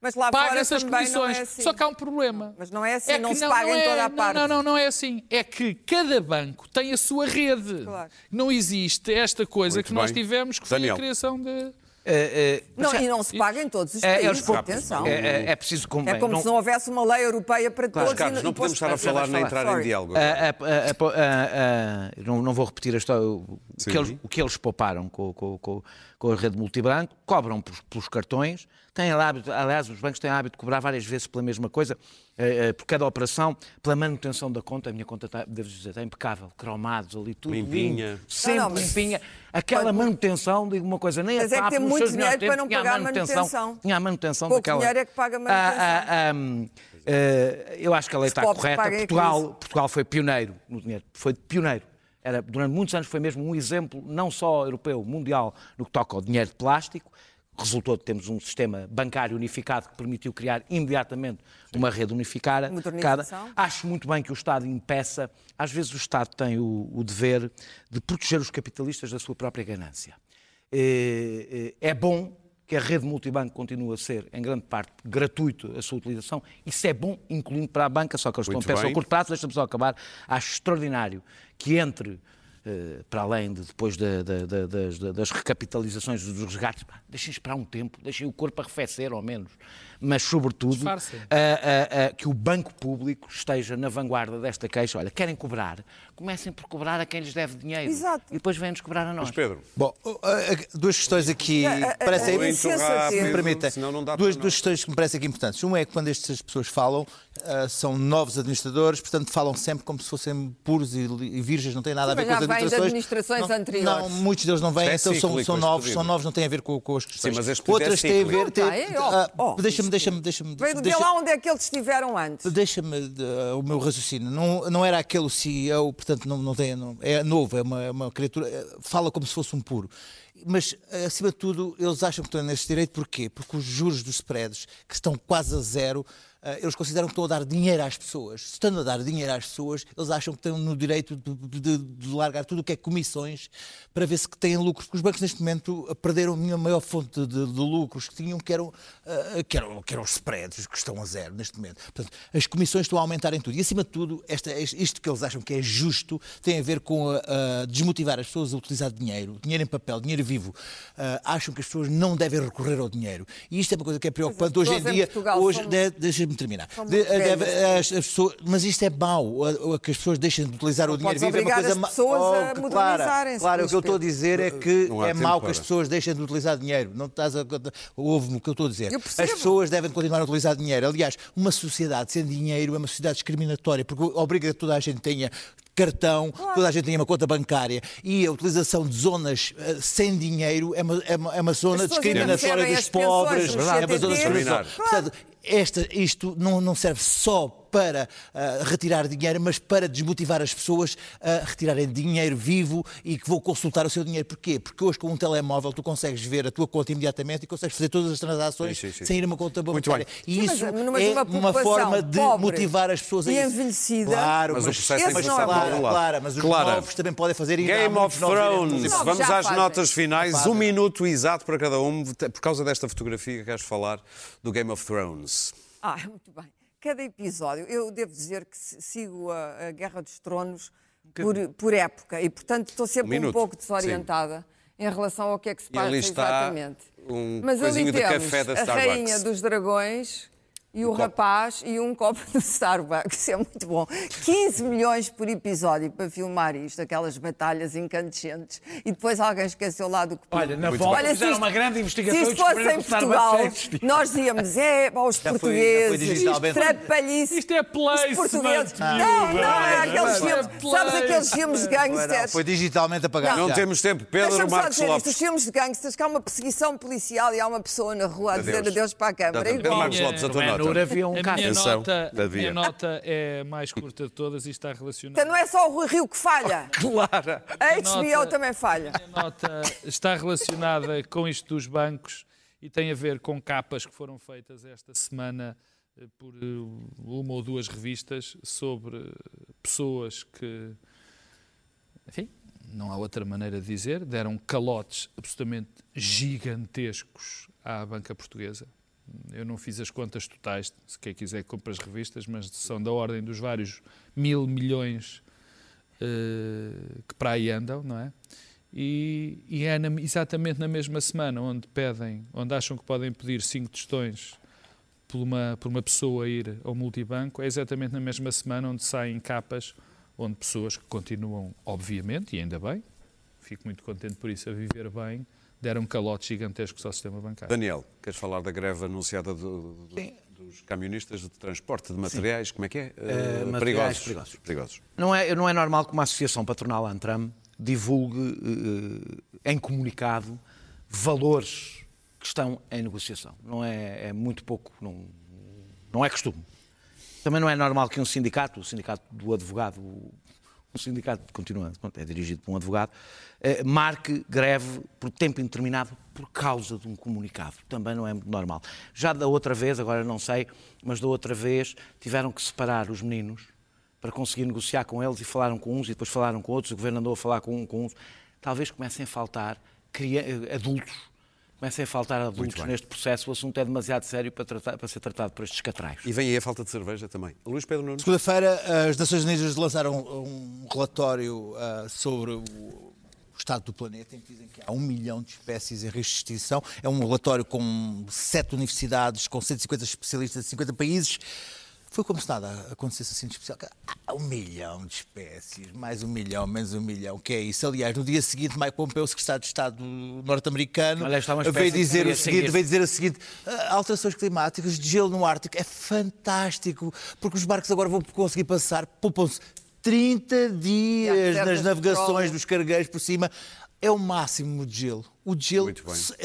Mas lá fora paga-se as também não comissões. é assim. Só que há um problema. Mas não é assim, que não se paga em é- toda a não, parte. Não, não, não é assim. É que cada banco tem a sua rede. Claro. Não existe esta coisa Muito que nós bem. tivemos, que foi Daniel. a criação de... É, é, Não, e não se paga em todos os é, países. eles pro- atenção. é, é, é preciso É convém. como não- se não houvesse uma lei europeia para todos. Carlos, e não podemos estar a falar nem entrar em Sorry. diálogo. A- a- a- a- a- a- não, não vou repetir a história, o, que eles, o que eles pouparam com, com, com, com a rede multibanco, cobram pelos, cartões, têm hábito, aliás, os bancos têm hábito de cobrar várias vezes pela mesma coisa, eh, eh, por cada operação, pela manutenção da conta, a minha conta está, devo dizer, está impecável, cromados ali, tudo Limpinha. limpo, sempre Não, não, mas- limpinha. Aquela manutenção, digo uma coisa, nem Mas a é que tem muito dinheiro para não a pagar a manutenção. Tinha a manutenção Pouco daquela... dinheiro é que paga a manutenção. Ah, ah, hum, eh, eu acho que a lei Os está correta. a Portugal. Portugal foi pioneiro no dinheiro. Foi pioneiro. Era, durante muitos anos foi mesmo um exemplo, não só europeu, mundial, no que toca ao dinheiro de plástico. Resultou de termos um sistema bancário unificado que permitiu criar imediatamente uma rede unificada. Acho muito bem que o Estado impeça. Às vezes o Estado tem o, o dever de proteger os capitalistas da sua própria ganância. Eh, eh, É bom que a rede multibanco continue a ser, em grande parte, gratuito a sua utilização. Isso é bom, incluindo para a banca, só que eles estão a pensar bem. a curto prazo. Deixa-me só acabar. Acho extraordinário que entre eh, para além de depois da- da- da- das, da- das recapitalizações dos resgates, deixem esperar um tempo, deixem o corpo arrefecer ao menos, mas sobretudo que o banco público esteja na vanguarda desta queixa. Olha, querem cobrar? Comecem por cobrar a quem lhes deve dinheiro Exato. e depois vêm-nos cobrar a nós. Mas Pedro, Bom, uh, uh, duas questões aqui a- parecem se me permitem, senão não dá duas, duas questões que me parecem aqui importantes. Uma é que quando estas pessoas falam, ah, são novos administradores, portanto falam sempre como se fossem puros e, e virgens, não têm nada a ver Mas com as vêm de administrações. administrações não, anteriores. Não, muitos deles não vêm, É então são, são novos, pedido. são novos, não têm a ver com, com as questões. Sim, mas este pedido é Outras têm a ver. têm- Não tem, ah, oh, oh, deixa-me, deixa-me, deixa-me. Vê, vê deixa- lá onde é que eles estiveram antes. Deixa-me uh, o meu raciocínio. Não, não era aquele CEO, portanto, não, não tem, não- é novo, é uma, é uma criatura, eh, fala como se fosse um puro. Mas, acima de tudo, eles acham que estão nesse direito, porquê? Porque os juros dos spreads, que estão quase a zero, eles consideram que estão a dar dinheiro às pessoas. Se estão a dar dinheiro às pessoas, eles acham que estão no direito de, de- de largar tudo o que é comissões para ver se que têm lucros. Porque os bancos, neste momento, perderam a minha maior fonte de, de lucros que tinham, que eram, eh, que, eram, que eram os spreads, que estão a zero neste momento. Portanto, as comissões estão a aumentar em tudo. E, acima de tudo, esta, isto que eles acham que é justo tem a ver com a, a desmotivar as pessoas a utilizar dinheiro, dinheiro em papel, dinheiro vivo. Ah, acham que as pessoas não devem recorrer ao dinheiro. E isto é uma coisa que é preocupante hoje em dia. Portugal Hoje, são- de- deixa-me terminar. De- deve- velhas. as- as pessoas- mas isto é mau, a- a- que as pessoas deixem de utilizar o dinheiro podes vivo. É uma coisa as pessoas a que- modernizarem-se, Claro, claro, o que eu estou a dizer é que Não é mau que as pessoas deixem de utilizar dinheiro. Não estás a. Ouve-me o que eu estou a dizer. Eu As pessoas devem continuar a utilizar dinheiro. Aliás, uma sociedade sem dinheiro é uma sociedade discriminatória, porque obriga que toda a gente tenha cartão, toda a gente tenha uma conta bancária e a utilização de zonas eh, sem dinheiro é uma, é uma, é uma zona discriminatória dos pobres, é uma zona discriminatória. Claro. Portanto, esta, isto não, não serve só para ah, retirar dinheiro, mas para desmotivar as pessoas a retirarem dinheiro vivo e que vão consultar o seu dinheiro. Porquê? Porque hoje com um telemóvel tu consegues ver a tua conta imediatamente e consegues fazer todas as transações Sim, sim, sim. sem ir a uma conta Muito bancária. bem. E Sim, mas- isso mas é uma forma de pobre motivar as pessoas a e isso. envelhecida. Claro, Mas o mas, processo tem que mas, passar por claro, claro, mas os Clara, novos também podem fazer e há Game of Thrones. Não, Vamos às fazem. notas finais. Fazem. Um minuto exato para cada um, por causa desta fotografia que queres falar do Game of Thrones. Ah, [LAUGHS] muito bem. Cada episódio, eu devo dizer que sigo a, a Guerra dos Tronos por, por época e, portanto, estou sempre Um um, pouco desorientada em relação ao que é que se passa está exatamente. um Mas ali temos a. Rainha dos Dragões e o copo. rapaz e um copo do Starbucks. Isso é muito bom. 15 milhões por episódio para filmar isto, aquelas batalhas incandescentes. E depois alguém esqueceu lá do que Olha, na volta bem. fizeram isto- uma grande investigação se isto fosse em o Portugal, existia. nós dizíamos, é, pá, os Já foi- já foi portugueses, trapalhice. Isto é placement, Os portugueses. Não, não, é aqueles Isto é filmes, sabes aqueles filmes de não, gangsters? Foi digitalmente apagado. Não já. temos tempo. Pedro Marcos dizer isto, Lopes. os filmes de gangsters, que há uma perseguição policial e há uma pessoa na rua a dizer Adeus. adeus para a câmara. Pedro. Marcos Lopes, a tua Nota. havia um A caso. minha, Atenção, nota, a minha nota é mais curta de todas e está relacionada. Então não é só o Rui Rio que falha. [LAUGHS] Clara. A HBO nota- também falha. A minha nota está relacionada com isto dos bancos e tem a ver com capas que foram feitas esta semana eh, por eh, uma ou duas revistas sobre pessoas que, enfim, não há outra maneira de dizer, deram calotes absolutamente gigantescos à banca portuguesa. Eu não fiz as contas totais, se quem quiser compra as revistas, mas são da ordem dos vários mil milhões eh, que para aí andam, não é? E, e é na- exatamente na mesma semana onde pedem, onde acham que podem pedir cinco tostões por uma, por uma pessoa ir ao multibanco, é exatamente na mesma semana onde saem capas onde pessoas que continuam, obviamente, e ainda bem, fico muito contente por isso, a viver bem, deram calotes gigantescos ao sistema bancário. Daniel, queres falar da greve anunciada do- do- dos camionistas de transporte de materiais? Como é que é? Eh, materiais perigosos. perigosos. Não é, não é normal que uma associação patronal Antram divulgue eh, em comunicado valores que estão em negociação. Não é, é muito pouco, não, não é costume. Também não é normal que um sindicato, o sindicato do advogado, um sindicato continua, é dirigido por um advogado, eh, marque greve por tempo indeterminado por causa de um comunicado. Também não é muito normal. Já da outra vez, agora não sei, mas da outra vez tiveram que separar os meninos para conseguir negociar com eles e falaram com uns e depois falaram com outros, o governo andou a falar com um, com uns. Talvez comecem a faltar eh, adultos Comecem a faltar adultos neste processo, o assunto é demasiado sério para, tratar- para ser tratado por estes catraios. E vem aí a falta de cerveja também. Luís Pedro Nunes. Segunda-feira, as Nações Unidas lançaram um relatório ah, sobre o o estado do planeta, em que dizem que há um milhão de espécies em risco de extinção. É um relatório com sete universidades, com 150 especialistas de 50 países. Foi como se nada acontecesse assim de especial. Há um milhão de espécies, mais um milhão, menos um milhão, que é isso. Aliás, no dia seguinte, Mike Pompeo, o secretário de Estado norte-americano, veio dizer, o seguinte, veio dizer o seguinte: "Ah, alterações climáticas, de gelo no Ártico, é fantástico, porque os barcos agora vão conseguir passar, poupam-se 30 E há dias nas navegações dos cargueiros por cima. É o máximo de gelo. O gelo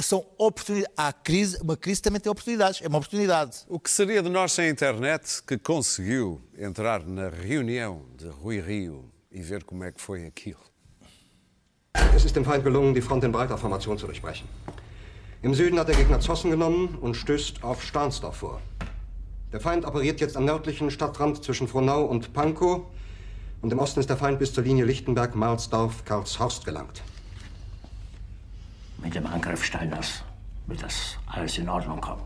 são oportunidades. Há crise, uma crise também tem oportunidades. É uma oportunidade. O que seria de nós sem a internet que conseguiu entrar na reunião de Rui Rio e ver como é que foi aquilo? Es ist dem Feind gelungen, die Front in breiter Formation zu durchbrechen. Im Süden hat der Gegner Zossen genommen und stößt auf Stahnsdorf vor. Der Feind operiert jetzt am nördlichen Stadtrand zwischen Frohnau und Pankow und im Osten ist der Feind bis zur Linie Lichtenberg-Marsdorf-Karlshorst gelangt. Mit dem Angriff Steiners wird das alles in Ordnung kommen.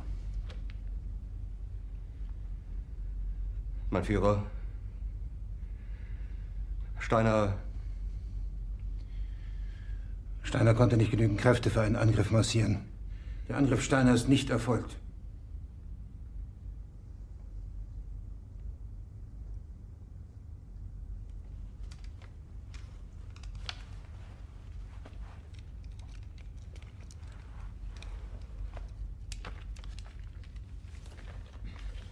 Mein Führer, Steiner Steiner konnte nicht genügend Kräfte für einen Angriff massieren. Der Angriff Steiner ist nicht erfolgt.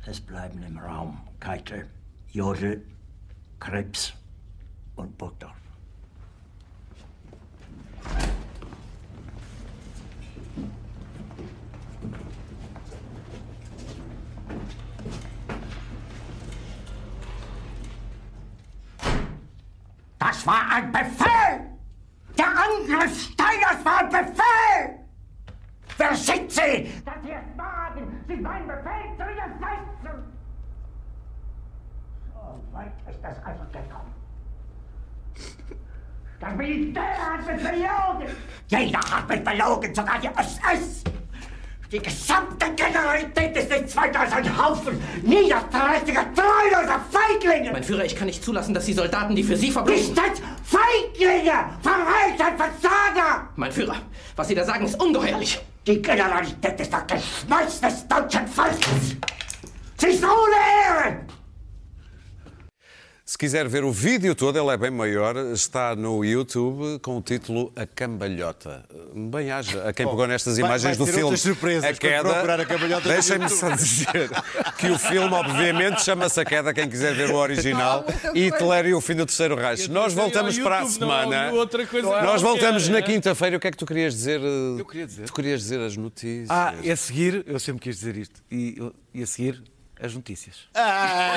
Es bleiben im Raum Keitel, Jodl, Krebs und Burgdorf. Das war ein Befehl! Der Angriff Steiners war ein Befehl! Wer sind Sie, dass Sie es wagen, sich meinen Befehl zu widersetzen? So weit ist das also gekommen. Das Militär hat mich belogen! Jeder hat mich belogen, sogar die SS! Die gesamte Generalität ist nichts weiter als ein Haufen niederträchtiger, treuloser Feiglinge! Mein Führer, ich kann nicht zulassen, dass die Soldaten, die für Sie verbringen... Nicht als Feiglinge! Verreiter, Versager! Mein Führer, was Sie da sagen, ist ungeheuerlich. Die Generalität ist das Geschmeiß des deutschen Volkes! Sie ist ohne Ehre! Se quiser ver o vídeo todo, ele é bem maior, está no YouTube com o título A Cambalhota. Bem haja a quem pegou nestas vai- imagens vai do ter filme surpresas A Queda. procurar a cambalhota no Deixem-me só dizer que o filme, obviamente, chama-se A Queda, quem quiser ver o original, e Hitler e o fim do Terceiro Reich. Nós voltamos para a YouTube, semana. outra coisa Nós voltamos na é? quinta-feira. O que é que tu querias dizer? Eu queria dizer. Tu querias dizer as notícias. Ah, e a seguir, eu sempre quis dizer isto, e, e a seguir, as notícias. Ah!